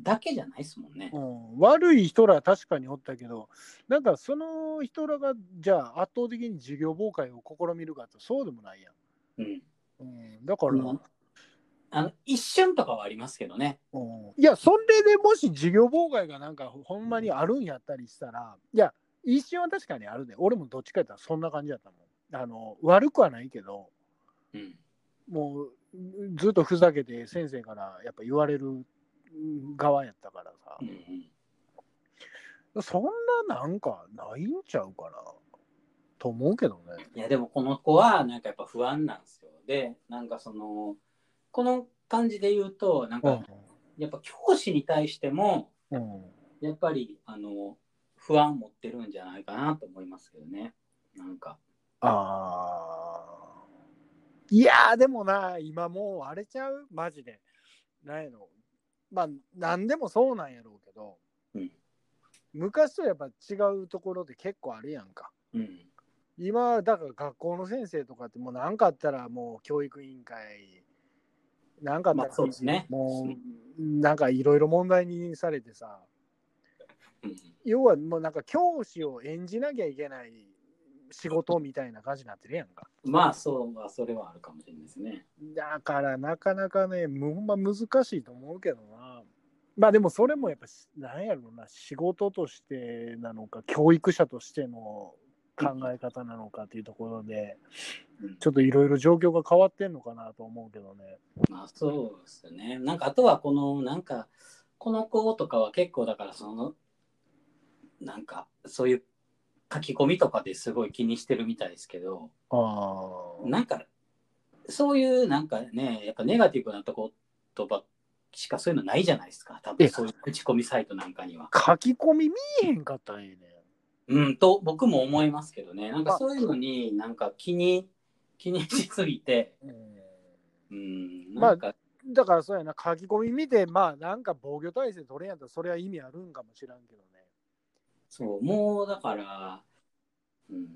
だけじゃないですもんね。
うん、悪い人らは確かにおったけど、なんかその人らがじゃあ圧倒的に授業崩壊を試みるかってそうでもないやん。
うん。
うん、だから、
うんあの一瞬とかはありますけどね。
うんいや、それでもし授業妨害がなんかほんまにあるんやったりしたら、いや、一瞬は確かにあるで、俺もどっちかやったらそんな感じやったもん。あの悪くはないけど、
うん。
もうずっとふざけて先生からやっぱ言われる側やったからさ
う、んうん
そんななんかないんちゃうかなと思うけどね。
いやでもこの子はなんかやっぱ不安なんですよ。でなんかそのこの感じで言うとなんかやっぱ教師に対してもやっぱりあの不安持ってるんじゃないかなと思いますけどね。なんか
ああ。いやーでもな、今もう荒れちゃう？マジで。なんやろ。まあ、なんでもそうなんやろうけど、
うん
昔とやっぱ違うところで結構あるやんか。
うん
今、だから学校の先生とかってもう何かあったらもう教育委員会、何かあったら
まあそうですね。
もうなんかいろいろ問題にされてさ、
うん
要はもうなんか教師を演じなきゃいけない仕事みたいな感じになってるやんか。
まあそうはそれはあるかもしれないですね。
だからなかなかね、むほんま難しいと思うけどな。まあでもそれもやっぱし、なんやろうな、仕事としてなのか、教育者としての考え方なのかっていうところで、
うん
ちょっといろいろ状況が変わってんのかなと思うけどね。
まあそうですよね。なんかあとはこのなんかこの子とかは結構だからそのなんかそういう書き込みとかですごい気にしてるみたいですけど
ああ。
なんかそういうなんかねやっぱネガティブなとこ言葉しかそういうのないじゃないですか多分
え
そういう口コミサイトなんかには。
書き込み見えへんかったらええね
うんと僕も思いますけどねなんかそういうのになんか気に気にしすぎて
ん。
うん
まあ
なんか、
だからそうやな、書き込み見て、まあなんか防御体制取れんやったら、それは意味あるんかもしらんけどね。
そうもうだからうん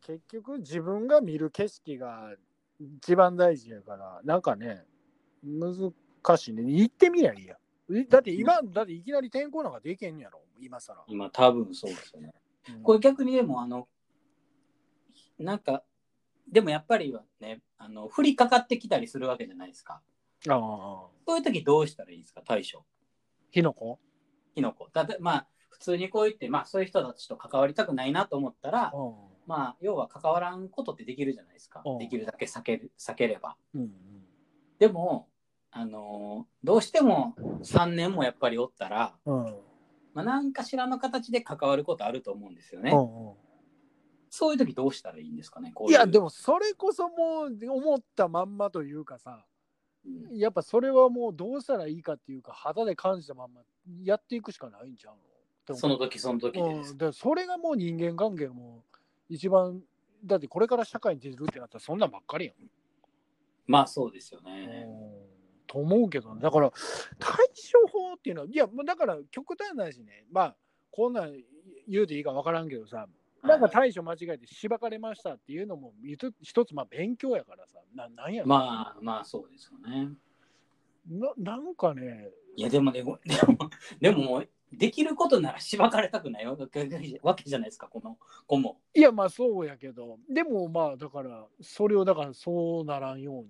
結局自分が見る景色が一番大事やから、なんかね、難しいね。行ってみりゃいいや。えだって今、だっていきなり天候なんかできんやろ、今更。
今多分そうですよね。
うん
これ逆にでもあのなんかでもやっぱりねあの降りかかってきたりするわけじゃないですか。
ああ、
そういう時どうしたらいいですか？対処
火の粉？
キノコ。だってまあ普通にこう言ってまあそういう人たちと関わりたくないなと思ったら
う
まあ要は関わらんことってできるじゃないですか
うん。
できるだけ避ける避ければ。
ん。うん
でもあのどうしても3年もやっぱりおったら、
うん。うん。
まあ、何かしらの形で関わることあると思うんですよね。
うんうん
そういう時どうしたらいいんですかねい
や、でもそれこそもう思ったまんまというかさ、
うん
やっぱそれはもうどうしたらいいかっていうか、肌で感じたまんまやっていくしかないんちゃうの？
その時その時で
うん、でそれがもう人間関係も一番、だってこれから社会に出るってなったらそんなんばっかりやん。
まあそうですよね。
うん。と思うけどね、だから対処法っていうのは、いや、もうだから極端な話ね、まあ、こんなん言うていいか分からんけどさ、なんか対処間違えてしばかれましたっていうのも一つ一つまあ勉強やからさ、ななんやろ。
まあまあそうですよね。
ななんかね、
いやでもね、ごでもでももうできることならしばかれたくないわけ [LAUGHS] じゃないですか、この子も。
いやまあそうやけど、でもまあだから、それをだからそうならんよう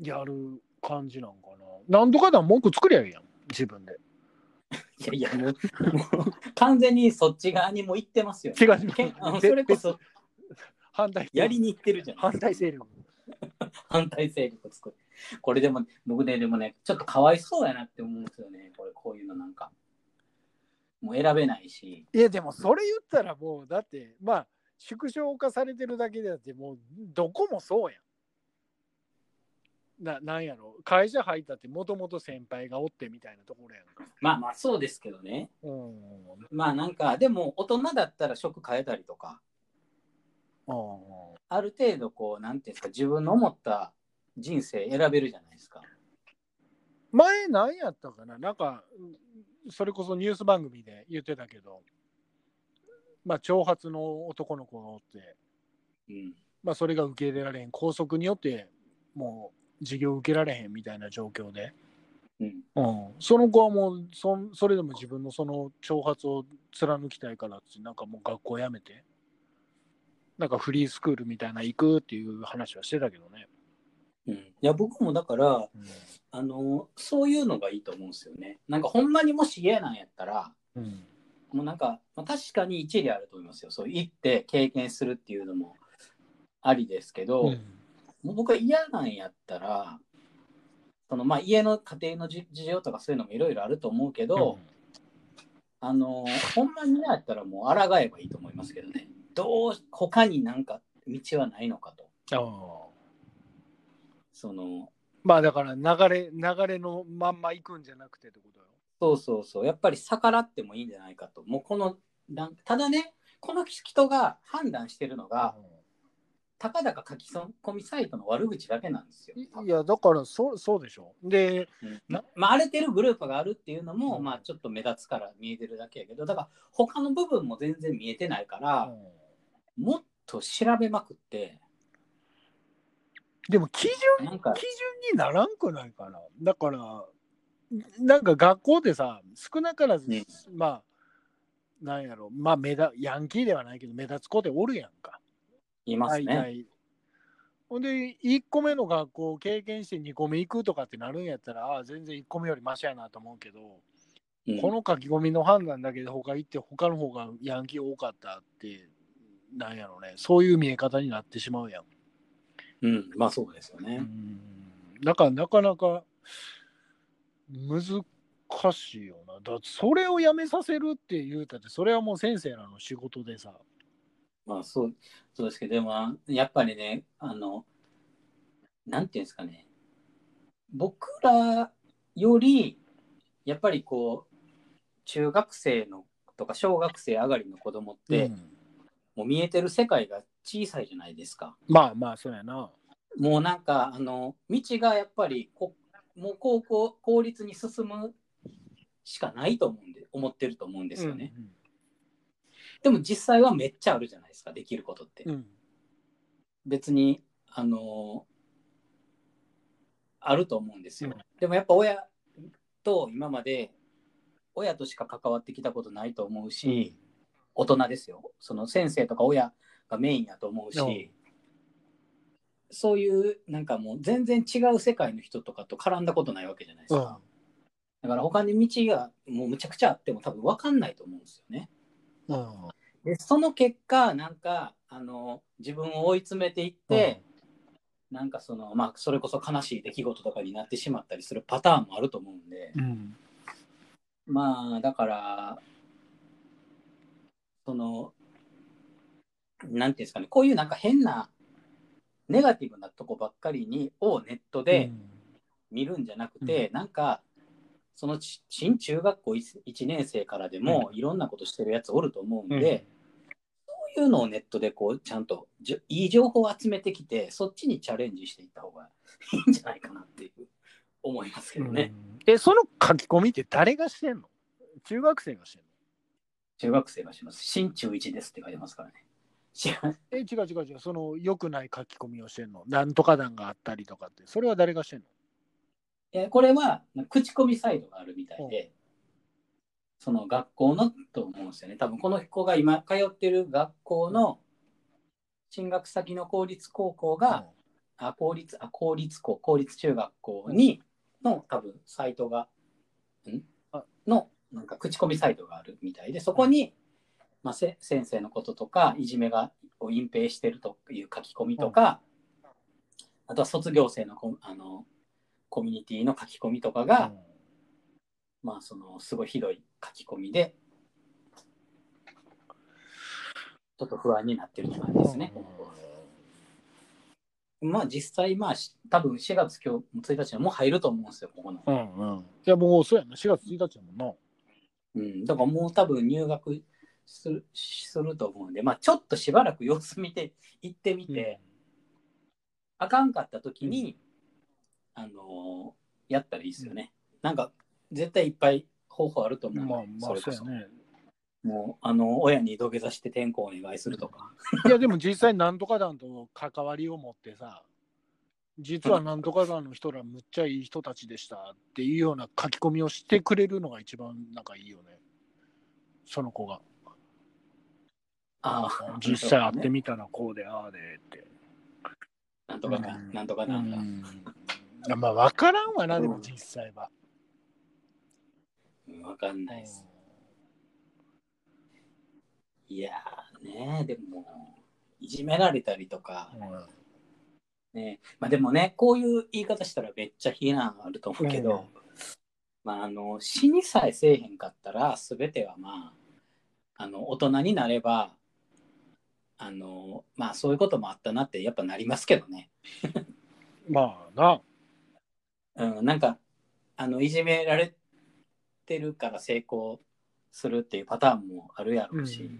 にやる感じなんかな。なんとかだ文句作りゃいいやん、自分で。
いやいやもう、完全にそっち側にも行ってますよ、
違う違う
それこそ
反対
やりに行ってるじゃん。
反対勢力。[LAUGHS]
反対勢力作る。[LAUGHS] これでも、僕ね、でもね、ちょっとかわいそうやなって思うんですよね、これ、こういうのなんか。もう選べないし。
いやでもそれ言ったらもうだってまあ縮小化されてるだけであってもうどこもそうやん。ななんやろ会社入ったってもともと先輩がおってみたいなところやんか。
まあまあそうですけどね。
うん。
まあなんか、でも大人だったら職変えたりとか、ある程度こう、なんていうんですか、自分の思った人生選べるじゃないですか。
前何やったかな？なんかそれこそニュース番組で言ってたけどまあ長髪の男の子がおって
うん。
まあそれが受け入れられへん校則によってもう授業受けられへんみたいな状況で。
うん。
うん、その子はもうそんそれでも自分のその挑発を貫きたいからってなんかもう学校辞めてなんかフリースクールみたいな行くっていう話はしてたけどね、
うん。いや、僕もだから、
うん
あの、そういうのがいいと思うんですよね。なんかほんまにもし嫌なんやったら、
うん
もうなんか、まあ、確かに一理あると思いますよ。そう行って経験するっていうのもありですけど、もう僕は嫌なんやったら、そのまあ家の家庭のじ事情とかそういうのもいろいろあると思うけど、あのほんまに嫌やったらもう抗えばいいと思いますけどね。どう他になんか道はないのかと。その
まあだから流れ流れのまんま行くんじゃなくてってことよ。
そうそうそう。やっぱり逆らってもいいんじゃないかと。もうこのただねこの人が判断してるのがたかだか書き込みサイトの悪口だけなんですよ。
いいやだからそそうでしょ。で
うん。
な
まあ、荒れてるグループがあるっていうのも、
うん。
まあ、ちょっと目立つから見えてるだけやけどだから他の部分も全然見えてないから、もっと調べまくって
でも基準基準にならんくないかな？だからなんか学校でさ少なからず、
ね。
まあなんやろまあ目立ヤンキーではないけど目立つ子でおるやんか。
いますね。
ほんで、1個目の学校を経験して2個目行くとかってなるんやったら、ああ、全然1個目よりマシやなと思うけど、
うん。
この書き込みの判断だけで他行って、他の方がヤンキー多かったって、なんやろね、そういう見え方になってしまうやん。
うん、まあそうですよね。
うんだからなかなか難しいよな。だそれをやめさせるって言うたって、それはもう先生らの仕事でさ。
まあそう、そうですけど、でも、やっぱりね、あの、なんていうんですかね、僕らより、やっぱりこう、中学生のとか小学生上がりの子供って、
うん
もう見えてる世界が小さいじゃないですか。
まあまあ、そうやな。
もうなんか、あの、道がやっぱりこ、もう高校、公立に進むしかないと思うんで、思ってると思うんですよね。でも実際はめっちゃあるじゃないですか、できることって。
うん。うん
別に、あのあると思うんですよ。
うん
でもやっぱ親と今まで親としか関わってきたことないと思うし、大人ですよ。その先生とか親がメインやと思うし、
うん
そういうなんかもう全然違う世界の人とかと絡んだことないわけじゃないですか。だから他に道がもうむちゃくちゃあっても多分分かんないと思うんですよね。
うん。
でその結果なんかあの自分を追い詰めていって、なんかそのまあそれこそ悲しい出来事とかになってしまったりするパターンもあると思うんで、
うん。
まあだからそのなんていうんですかねこういうなんか変なネガティブなとこばっかりにをネットで見るんじゃなくて、なんかそのち新中学校 1, 年生からでもいろんなことしてるやつおると思うんで、そういうのをネットでこうちゃんとじゅいい情報を集めてきてそっちにチャレンジしていった方がいいんじゃないかなっていう思いますけどね、
え、その書き込みって誰がしてんの？中学生がしてんの？
中学生がします。新中1ですって書いてますからね
え、違う違う違う。その良くない書き込みをしてんの？なんとか団があったりとかって。それは誰がしてんの？
えこれは口コミサイトがあるみたいで、その学校のと思うんですよね。多分この子が今通ってる学校の進学先の公立高校が、あ公立あ公立校公立中学校にの多分サイトがん？
あ。
のなんか口コミサイトがあるみたいでそこに、まあ、せ先生のこととかいじめがを隠蔽してるという書き込みとか、あとは卒業生のコあのコミュニティの書き込みとかが、まあそのすごいひどい書き込みでちょっと不安になってるって感じですね。まあ実際まあし多分4月今日1日はもう入ると思うんですよここの。
うんうん。いや、もうそうやな。4月1日やもんな。
うん、だからもう多分入学するすると思うんで、まあちょっとしばらく様子見て [LAUGHS] 行ってみて、あかんかった時に、あのーやったらいいですよね。なんか絶対いっぱい方法あると思う
まあまあ、
それこそ。
ね。
もうあの親に土下座して転校お願いするとか。[LAUGHS]
いや、でも実際なんとか団と関わりを持ってさ、実はなんとか団の人らむっちゃいい人たちでしたっていうような書き込みをしてくれるのが一番なんかいいよね。その子が。
ああ、
実際会ってみたらこうでああでって。
なんとかな、
うん。
なんとかなんだ。
うん。まあ分からんわな、でも実際は。
うんわかんないです。いやーねでも、いじめられたりとか、ね、まあでもね、こういう言い方したらめっちゃ非難あると思うけど、
うん。
まああの、死にさえせえへんかったら、すべてはまあ、あの、大人になれば、あの、まあそういうこともあったなってやっぱなりますけどね。
まあな。
うん、なんか、あの、いじめられてるから成功するっていうパターンもあるやろうし、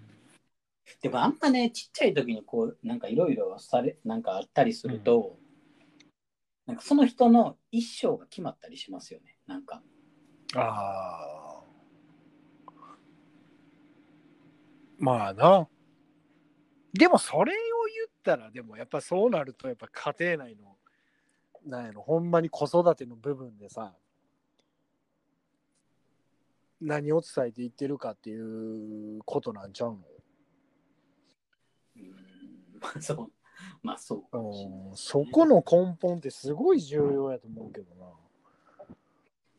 でもあんまね、ちっちゃい時にこう、なんかいろいろされ、なんかあったりすると、なんかその人の一生が決まったりしますよね、なんか。
ああ。まあな。でもそれを言ったら、でもやっぱそうなると、やっぱ家庭内の、なんやろ、ほんまに子育ての部分でさ、何を伝えていってるかっていうことなんちゃうの？
うん、まあそう、まあそうかもしれない。
うんそこの根本ってすごい重要やと思うけどな。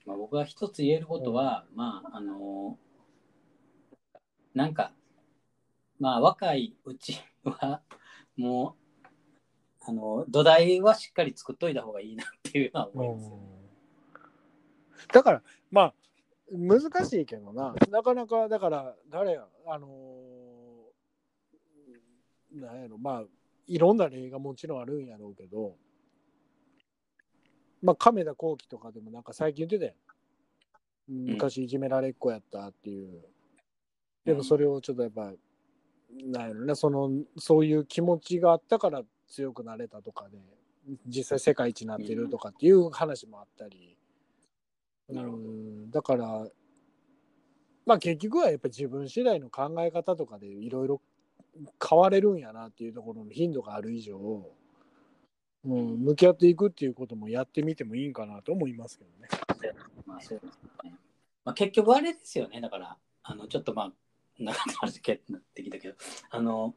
まあ、僕が一つ言えることは、まああのなんかまあ若いうちはもうあの土台はしっかり作っといた方がいいなっていうのは思います。よね。
だからまあ難しいけどな。なかなかだから誰やあのーなんやろ。まあいろんな例がもちろんあるんやろうけど。まあ亀田光輝とかでもなんか最近言ってたやん。昔いじめられっ子やったっていう、でもそれをちょっとやっぱなんやろねそのそういう気持ちがあったから強くなれたとかで実際世界一になってるとかっていう話もあったり、うんだからまあ結局はやっぱ自分次第の考え方とかでいろいろ変われるんやなっていうところの頻度がある以上、うん、向き合っていくっていうこともやってみてもいいんかなと思いますけどね。
まあそうですね。まあ、結局あれですよね。だから、あのちょっとまあ、長くなってきたけど、あの、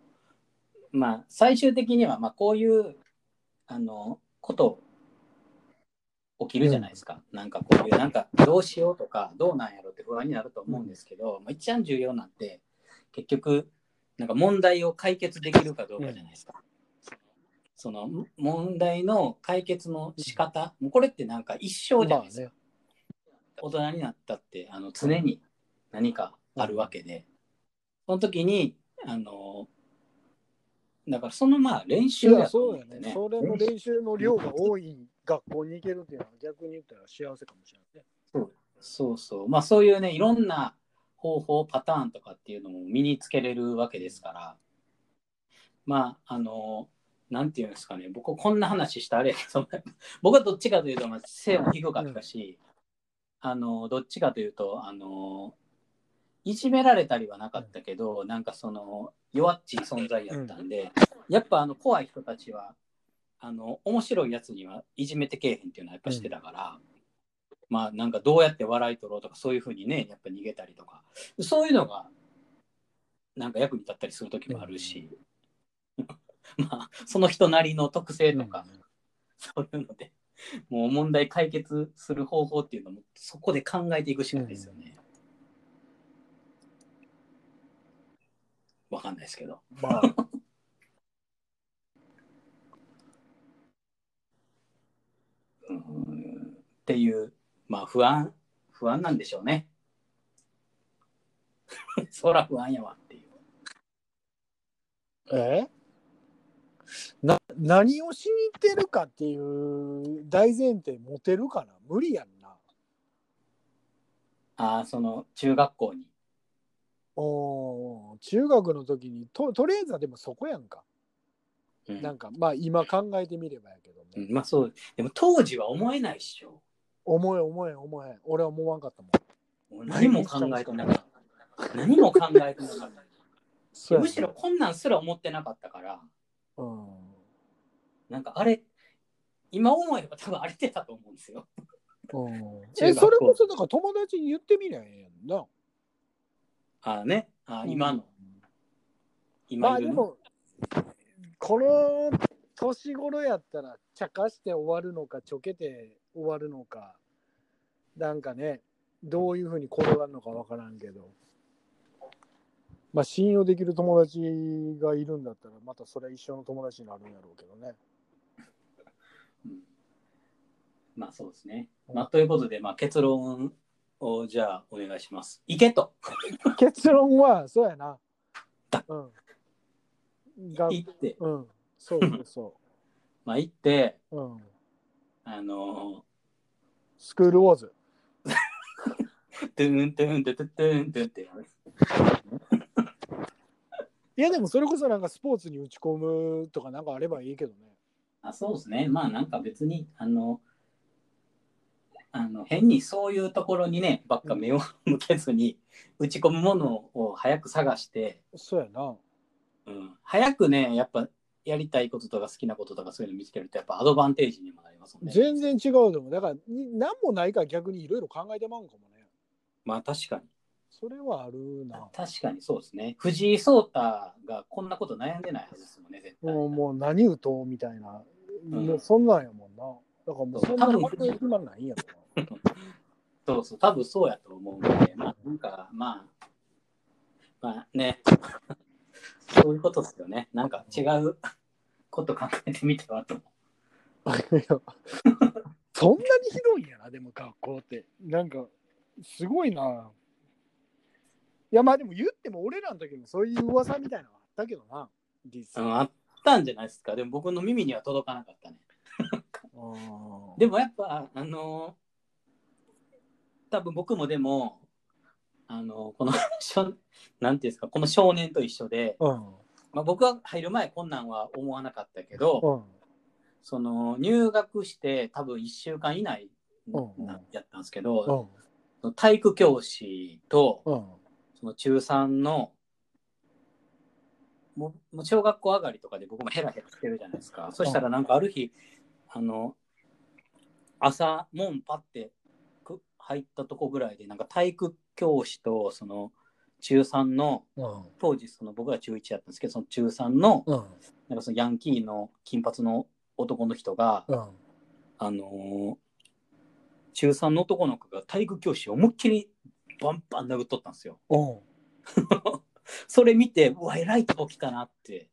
まあ、最終的には、まあ、こういう、あの、こと起きるじゃないですか。なんかこういう、なんかどうしようとか、どうなんやろって不安になると思うんですけど、まあ、一番重要なんて、結局、なんか問題を解決できるかどうかじゃないですか。そのん問題の解決の仕方、もうこれってなんか一生じゃないですか。
まあね
大人になったってあの常に何かあるわけで、その時にあのだからそのまあ練
い
習
や
やと思って
そうやね。
ね
それの練習の量が多い学校に行けるっていうのは逆に言ったら幸せかもしれないね。
そう。そうまあそういうねいろんな方法パターンとかっていうのも身につけれるわけですから。まああのなんていうんですかね。僕こんな話したあれその [LAUGHS] 僕はどっちかというと、まあ、背も低かったし、あのどっちかというとあのいじめられたりはなかったけど、なんかその弱っちい存在やったんで、やっぱあの怖い人たちはあの面白いやつにはいじめてけえへんっていうのはやっぱしてたから、まあなんかどうやって笑い取ろうとかそういうふうにねやっぱ逃げたりとかそういうのがなんか役に立ったりする時もあるし、[LAUGHS] まあその人なりの特性とか、そういうのでもう問題解決する方法っていうのもそこで考えていくしかないですよね。わかんないですけど。
まあ、[LAUGHS]
うんっていうまあ不安不安なんでしょうね。[LAUGHS] そら不安やわっていう。
え？な何をしに行ってるかっていう大前提持てるかな？無理やんな。
ああその中学校に。
おー中学の時にととりあえずはでもそこやんか。
うん
なんかまあ今考えてみればやけどね。
うんまあそうでも当時は思えないっしょ。
思え思え思え。俺は思わんかったもん。
何も考えてなかった。何も考えてなかった。むしろこんなんすら思ってなかったから、
うん。
なんかあれ、今思えば多分あれてたと思うんですよ。
うん、えそれこそだから友達に言ってみりゃええやんな。
ああね、ああ今の、
ま
今いるの
あでもこの年頃やったら茶化して終わるのかちょけて終わるのかなんかねどういうふうに転がるのかわからんけど。まあ信用できる友達がいるんだったらまたそれは一生の友達になるんやろうけどね。[LAUGHS]
うん。まあそうですね。まあということで、まあ結論をじゃあお願いします。いけと
結論はそうやな。
だ
うん。が
言って、
うん。そうそうそ [LAUGHS]
まあ言って、
う。うん。
あの
スクールウォーズ。
ー、トゥントゥントゥトゥトゥントゥンってやる。[LAUGHS]
いやでもそれこそなんかスポーツに打ち込むとかなんかあればいいけどね。
あそうですね。まあなんか別に、あの、あの変にそういうところにね、ばっか目を向けずに、打ち込むものを早く探して、
そうやな。
うん、早くね、やっぱやりたいこととか好きなこととかそういうの見つけると、やっぱアドバンテージにもなりますもんね。
全然違うと思う。だから、に何もないから逆にいろいろ考えてまうんかもね。
まあ確かに。
それはあるな。
確かにそうですね。藤井聡太がこんなこと悩んでないはずですもんね、絶対。
もうもう何打とうみたいな、
うん
もうそんなんやもんな。だからもうそんな
多分
に決まらないんやろ [LAUGHS]
そうそう、多分そうやと思うので、まあ、なんか、まあ、まあね、[LAUGHS] そういうことですよね。なんか違うこと考えてみてはと
そんなにひどいんやな、でも学校って。なんか、すごいな。いや、まあでも言っても俺らの時もそういう噂みたいなのあったけどな、実
う。
際。
うんあったんじゃないですか。でも僕の耳には届かなかったね。
あ
でもやっぱ、あの多分僕もでも、あのこのしょ、[LAUGHS] なんていうんですか、この少年と一緒で、
うん。
まあ、僕は入る前こんなんは思わなかったけど、
うん。
その入学して多分1週間以内やったんですけど、
うん。
体育教師と
うん。
その中3のもうもう小学校上がりとかで僕もヘラヘラしてるじゃないですか、そしたらなんかある日あの朝門パッてく入ったとこぐらいでなんか体育教師とその中3の
うん。
当時その僕ら中1やったんですけどその中3の
うん。
なんかそのヤンキーの金髪の男の人が、
うん。
あのー中3の男の子が体育教師を思いっきりバンバン殴っとったんですよ。
うん。[LAUGHS]
それ見て、うわ、偉いとこ来たなって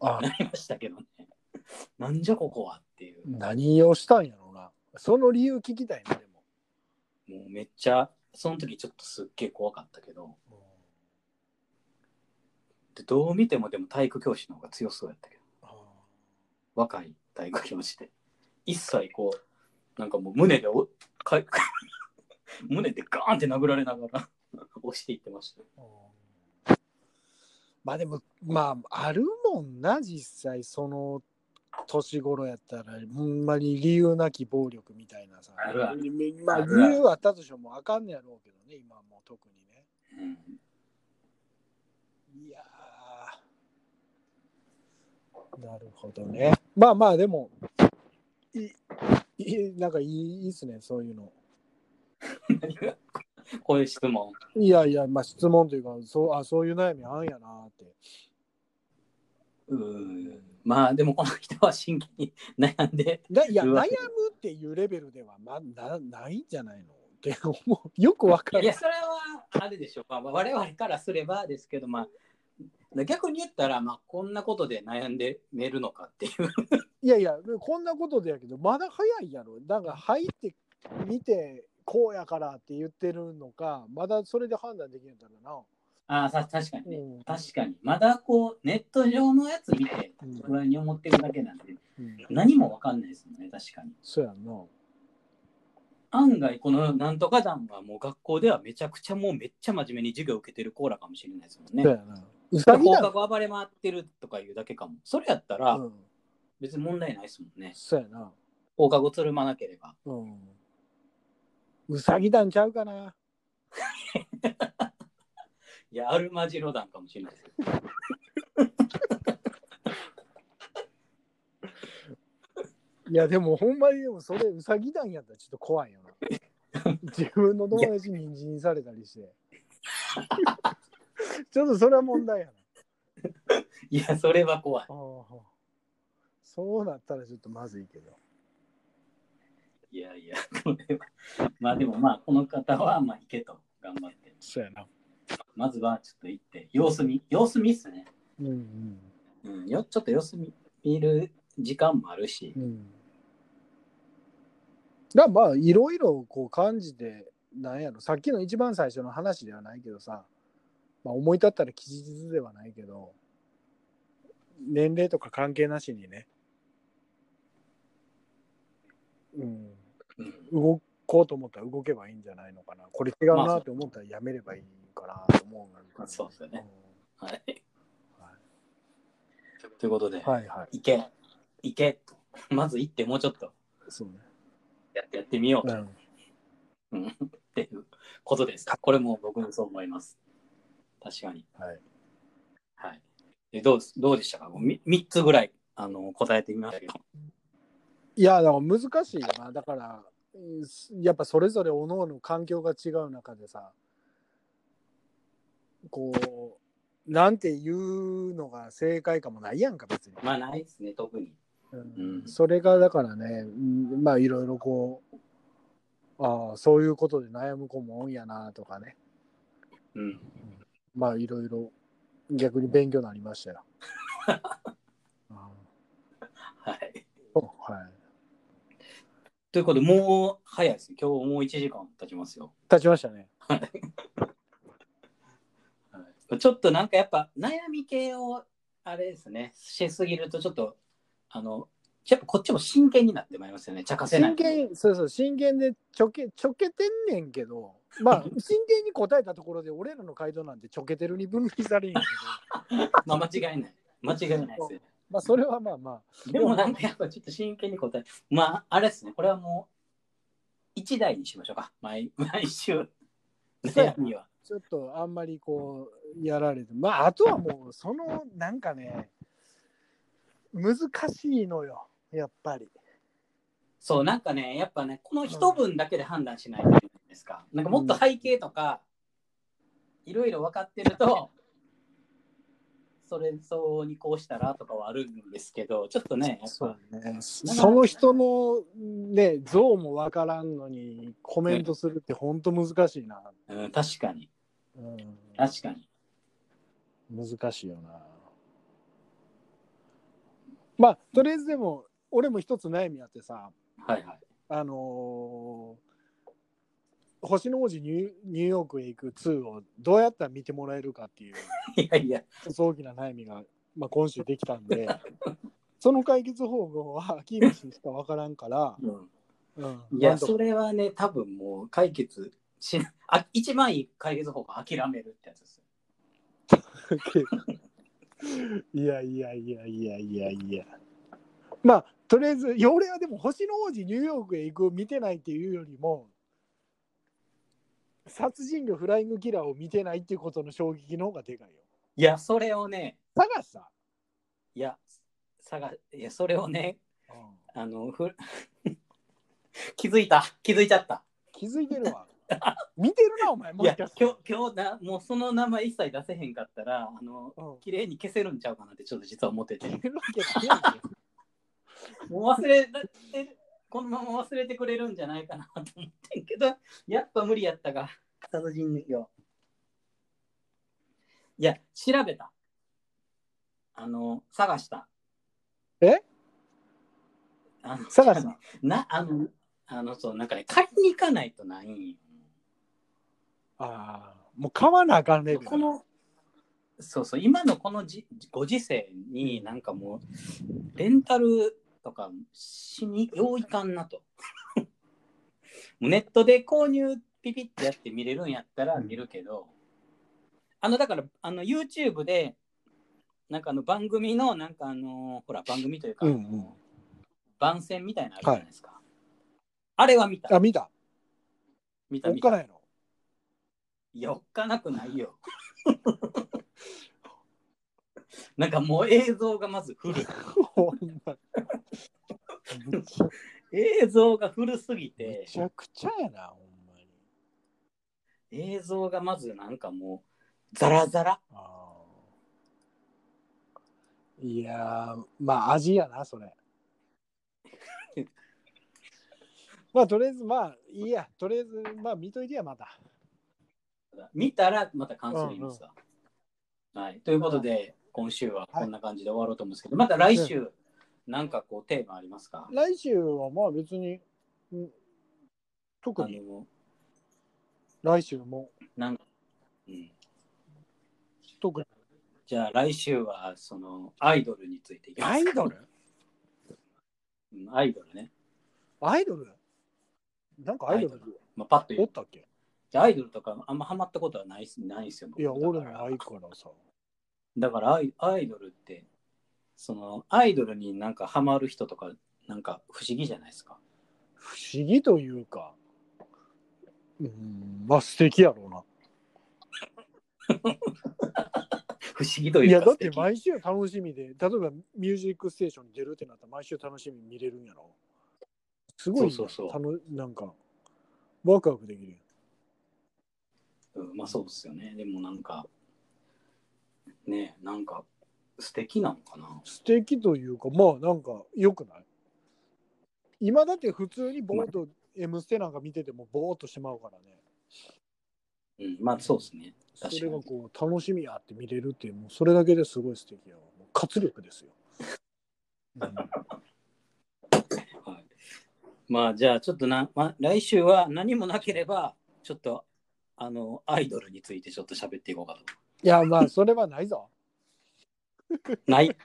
あ、
なりましたけどね。[LAUGHS] なんじゃここはっていう。
何をしたんやろうな。その理由聞きたいな、でも。
もうめっちゃ、その時ちょっとすっげえ怖かったけど、でどう見てもでも体育教師の方が強そうやったけど、若い体育教師で。一切こう、なんかもう胸でおか [LAUGHS] 胸でガーンって殴られながら [LAUGHS] 押していってました。
まあでも、まあ、あるもんな、実際、その年頃やったら、ほんまに理由なき暴力みたいなさ。
あるある
まあ、理
あるあ
ったとしてもあかんねやろうけどね、今もう特にね。
うん
いやーなるほどね。まあまあ、でも、いいなんかいいいいっすね、そういうの。[LAUGHS]
こういう質問。
いやいや、まあ質問というか、そうあそういう悩みあんやなって。
うーんまあでもこの人は真剣に悩んで、
だいや、悩むっていうレベルでは、まあ、なないんじゃないの？[LAUGHS] って思う。よくわかる
いや、。それはあれでしょうか。まあ我々からすればですけど、まあ、逆に言ったら、まあ、こんなことで悩んで寝るのかっていう。[LAUGHS]
いやいや、こんなことでやけど、まだ早いやろ。だから入ってみて、こうやからって言ってるのか、まだそれで判断できるんだろ
ああ、さ確かに。ね。
うん
確かに。まだこう、ネット上のやつ見て、
うん
不安に思ってるだけなんで、
うん
何もわかんないですもんね、確かに。
そうやんな。
案外、このなんとか団はもう学校ではめちゃくちゃもうめっちゃ真面目に授業受けてるコーラかもしれないですもんね
そう。やな。うさぎ
放
だ
課後暴れ回ってるとかいうだけかも。それやったら
うん。
別に問題ないですもんね。
そうやな。
放課後つるまなければ。
うん。うさぎ団ちゃうかな。[LAUGHS]
いや、アルマジロ団かもしれないです。[LAUGHS]
いや、でもほんまにでもそれうさぎ団やったらちょっと怖いよな。[LAUGHS] 自分の友達に人参されたりして。[LAUGHS] ちょっとそれは問題やな。
いや、それは怖い。
そうなったらちょっとまずいけど。
いやいや、これはまあでもまあ、この方はまあ行けと頑張って。
そうやな。
まずはちょっと行って、様子見、様子見っすね。
うん
うん、よちょっと様子見見る時間もあるし
うん。う。ん。だまあいろいろこう感じて、なんやろ、さっきの一番最初の話ではないけどさ、まあ、思い立ったら吉日ではないけど、年齢とか関係なしにね、うん、
うん、
動こうと思ったら動けばいいんじゃないのかな。これ違うなって思ったらやめればいいかなと思う
そうですよね。はい。
は
ということで、
うんはいはい。
行け、行けと。まず行って、もうちょっと
そうね。
やってやってみようと、
うん。
うん、っていうことです。これも僕もそう思います。確かに。
はい。
はい。でどうどうでしたか？3, 三つぐらいあの答えてみましたけど。
いや、だから難しいよな。だから、うんやっぱそれぞれ各々環境が違う中でさ、こう、なんて言うのが正解かもないやんか、別に。
まあないですね、特に。
うん
うん
それがだからね、うんまあいろいろこう、ああ、そういうことで悩む子も多いんやなとかね。
うん。
まあいろいろ逆に勉強になりましたよ。[LAUGHS] うん
はい。
はい。
ということで、もう早いですね。今日もう1時間経ちますよ。
立ちましたね。
はい、ちょっとなんかやっぱ悩み系をあれですね、しすぎるとちょっと、あの、やっぱこっちも真剣になってまいりますよね。茶化せない。
真剣、そうそう、真剣でちょけ、ちょけてんねんけど、まあ、[LAUGHS] 真剣に答えたところで、俺らの回答なんてちょけてるに分類されんやけど、[LAUGHS]
まあ間違いない。間違いないですよ。
まあ、それはまあまあ、
でもなんかやっぱちょっと真剣に答え、まああれですね、これはもう1台にしましょうか。毎毎週。悩みは。
ちょっとあんまりこう、やられて、まあ、あとはもう、その、なんかね、難しいのよ、やっぱり。
そう、なんかね、やっぱね、この一文だけで判断しないといけないんですか。なんかもっと背景とか、いろいろ分かってると、それそうにこうしたらとかはあるんですけど、ちょっとね、やっ
そう
ぱ、
ね。その人のね、像もわからんのにコメントするって本当難しいな。
うん、確かに、
うん、
確かに。
難しいよな。まあ、とりあえずでも、俺も一つ悩みあってさ、
はいはい。
あのー星の王子ニューニューヨークへ行く2をどうやったら見てもらえるかっていう。[LAUGHS]
いやいや、
大きな悩みが、まあ、今週できたんで、[LAUGHS] その解決方法は秋飯しかわからんから、
うん、
うん、
いや、それはね、多分もう解決しなあ一番いい解決法が諦めるってやつです。[LAUGHS]
いやいやいやいやいやいや。まあ、とりあえず、俺はでも星の王子ニューヨークへ行くを見てないっていうよりも、殺人魚フライングキラーを見てないっていうことの衝撃の方がでかいよ。
いや、それをね、
探した、
いや、探いや、それをね、
うん
あの、ふ [LAUGHS] 気づいた、気づいちゃった。
気づいてるわ。[LAUGHS] 見てるな、お前。も
いや
しかして
今日今日なもうその名前一切出せへんかったらあの
うん。
綺麗に消せるんちゃうかなってちょっと実は思ってて。もう忘れだってこのまま忘れてくれるんじゃないかなと思ってんけどやっぱ無理やったか殺人よ。いや調べた。あの探した。
え？
あの
探した？
なあのあのそうなんかね買いに行かないとない
ああ、もう買わなあかんレベル。
このそうそう今のこのじご時世になんかもうレンタルとかしによういかんなと。[LAUGHS] もうネットで購入ピピってやって見れるんやったら見るけど、あのだからあの YouTube でなんかあの番組のなんかあのほら番組というか、
うんうん。
番宣みたいなのあるじゃないですか、あれは見た。
あ、見た。お
見た見た。
っかないの？
いや、おっかなくないよ。[LAUGHS] なんかもう映像がまず古い。[LAUGHS] 映像が古すぎ
め
て、
ちゃくちゃやな、ほんまに。
映像がまずなんかもうザラザラ。
いやー、まあ味やな、それ。[LAUGHS] まあとりあえずまあいいや、とりあえずまあ見といてや、また。
見たらまた感想言いますわ。はい。ということで、今週はこんな感じで終わろうと思うんですけど、また来週、なんかこうテーマありますか？
来週はまあ別に、うん。特
あ
に
の、
来週も。
なんか、うん。
特に。
じゃあ来週はそのアイドルについていきます
アイドル？
うんアイドルね。
アイドル？なんかアイドル？
まあ、パッと言
ったっけ？
アイドルとかあんまハマったことはないっすないんですよ。僕
いや、俺もないからさ。
だからアイアイドルって、そのアイドルになんかハマる人とか、なんか不思議じゃないですか？
不思議というか、うん、まあ素敵やろうな。[LAUGHS]
不思議と
いや、
いうか素敵
だって毎週楽しみで、例えばミュージックステーションに出るってなったら毎週楽しみに見れるんやろ。すごい
そうそうそう
たのなんか、ワクワクできる。
うんまあそうですよね。でもなんか、ねなんか素敵なのかな
素敵というか、まあなんか良くない？今だって普通にぼーっと「M ステ」なんか見ててもぼーっとしてまうからね。
うん、まあそうですね。
そ
確かに。
れがこう楽しみやって見れるっていう、もうそれだけですごい素敵やわ。もう活力ですよ。[LAUGHS] うん
はい、まあじゃあちょっとな、まあ、来週は何もなければ、ちょっとあのアイドルについてちょっと喋っていこうかと。
いや、まあそれはないぞ。[LAUGHS]
ない。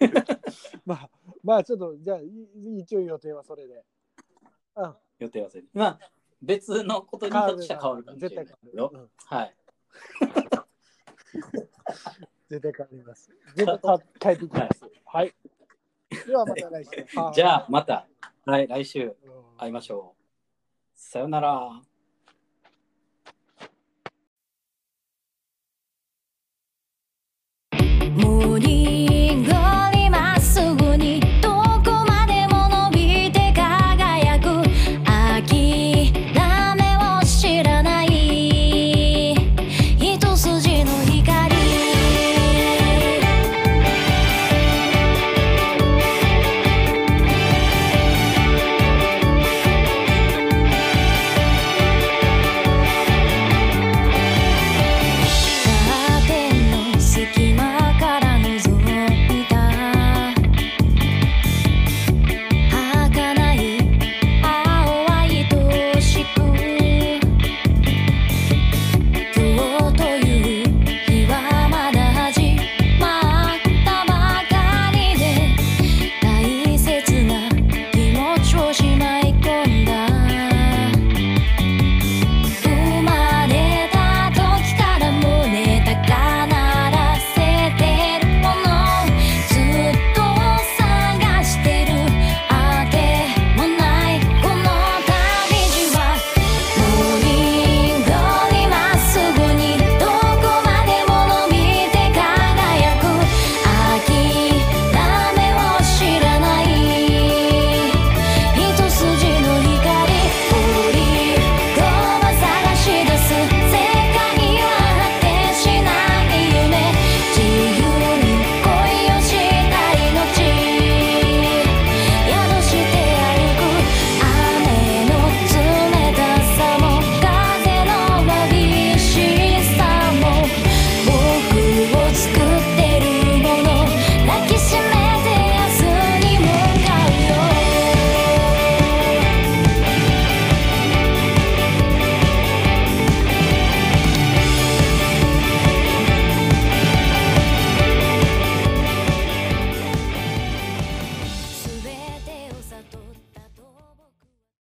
[LAUGHS]
まあ、まあちょっと、じゃあい一応予定はそれで。うん。
予定はせずまあ別のことにとっては変わるかもしれない
絶対変
けどはい。[LAUGHS]
絶対変わります。絶対か帰ってきます。はい。ではまた来週。
じゃあまた、はい、来週
うん
会いましょう。さよなら。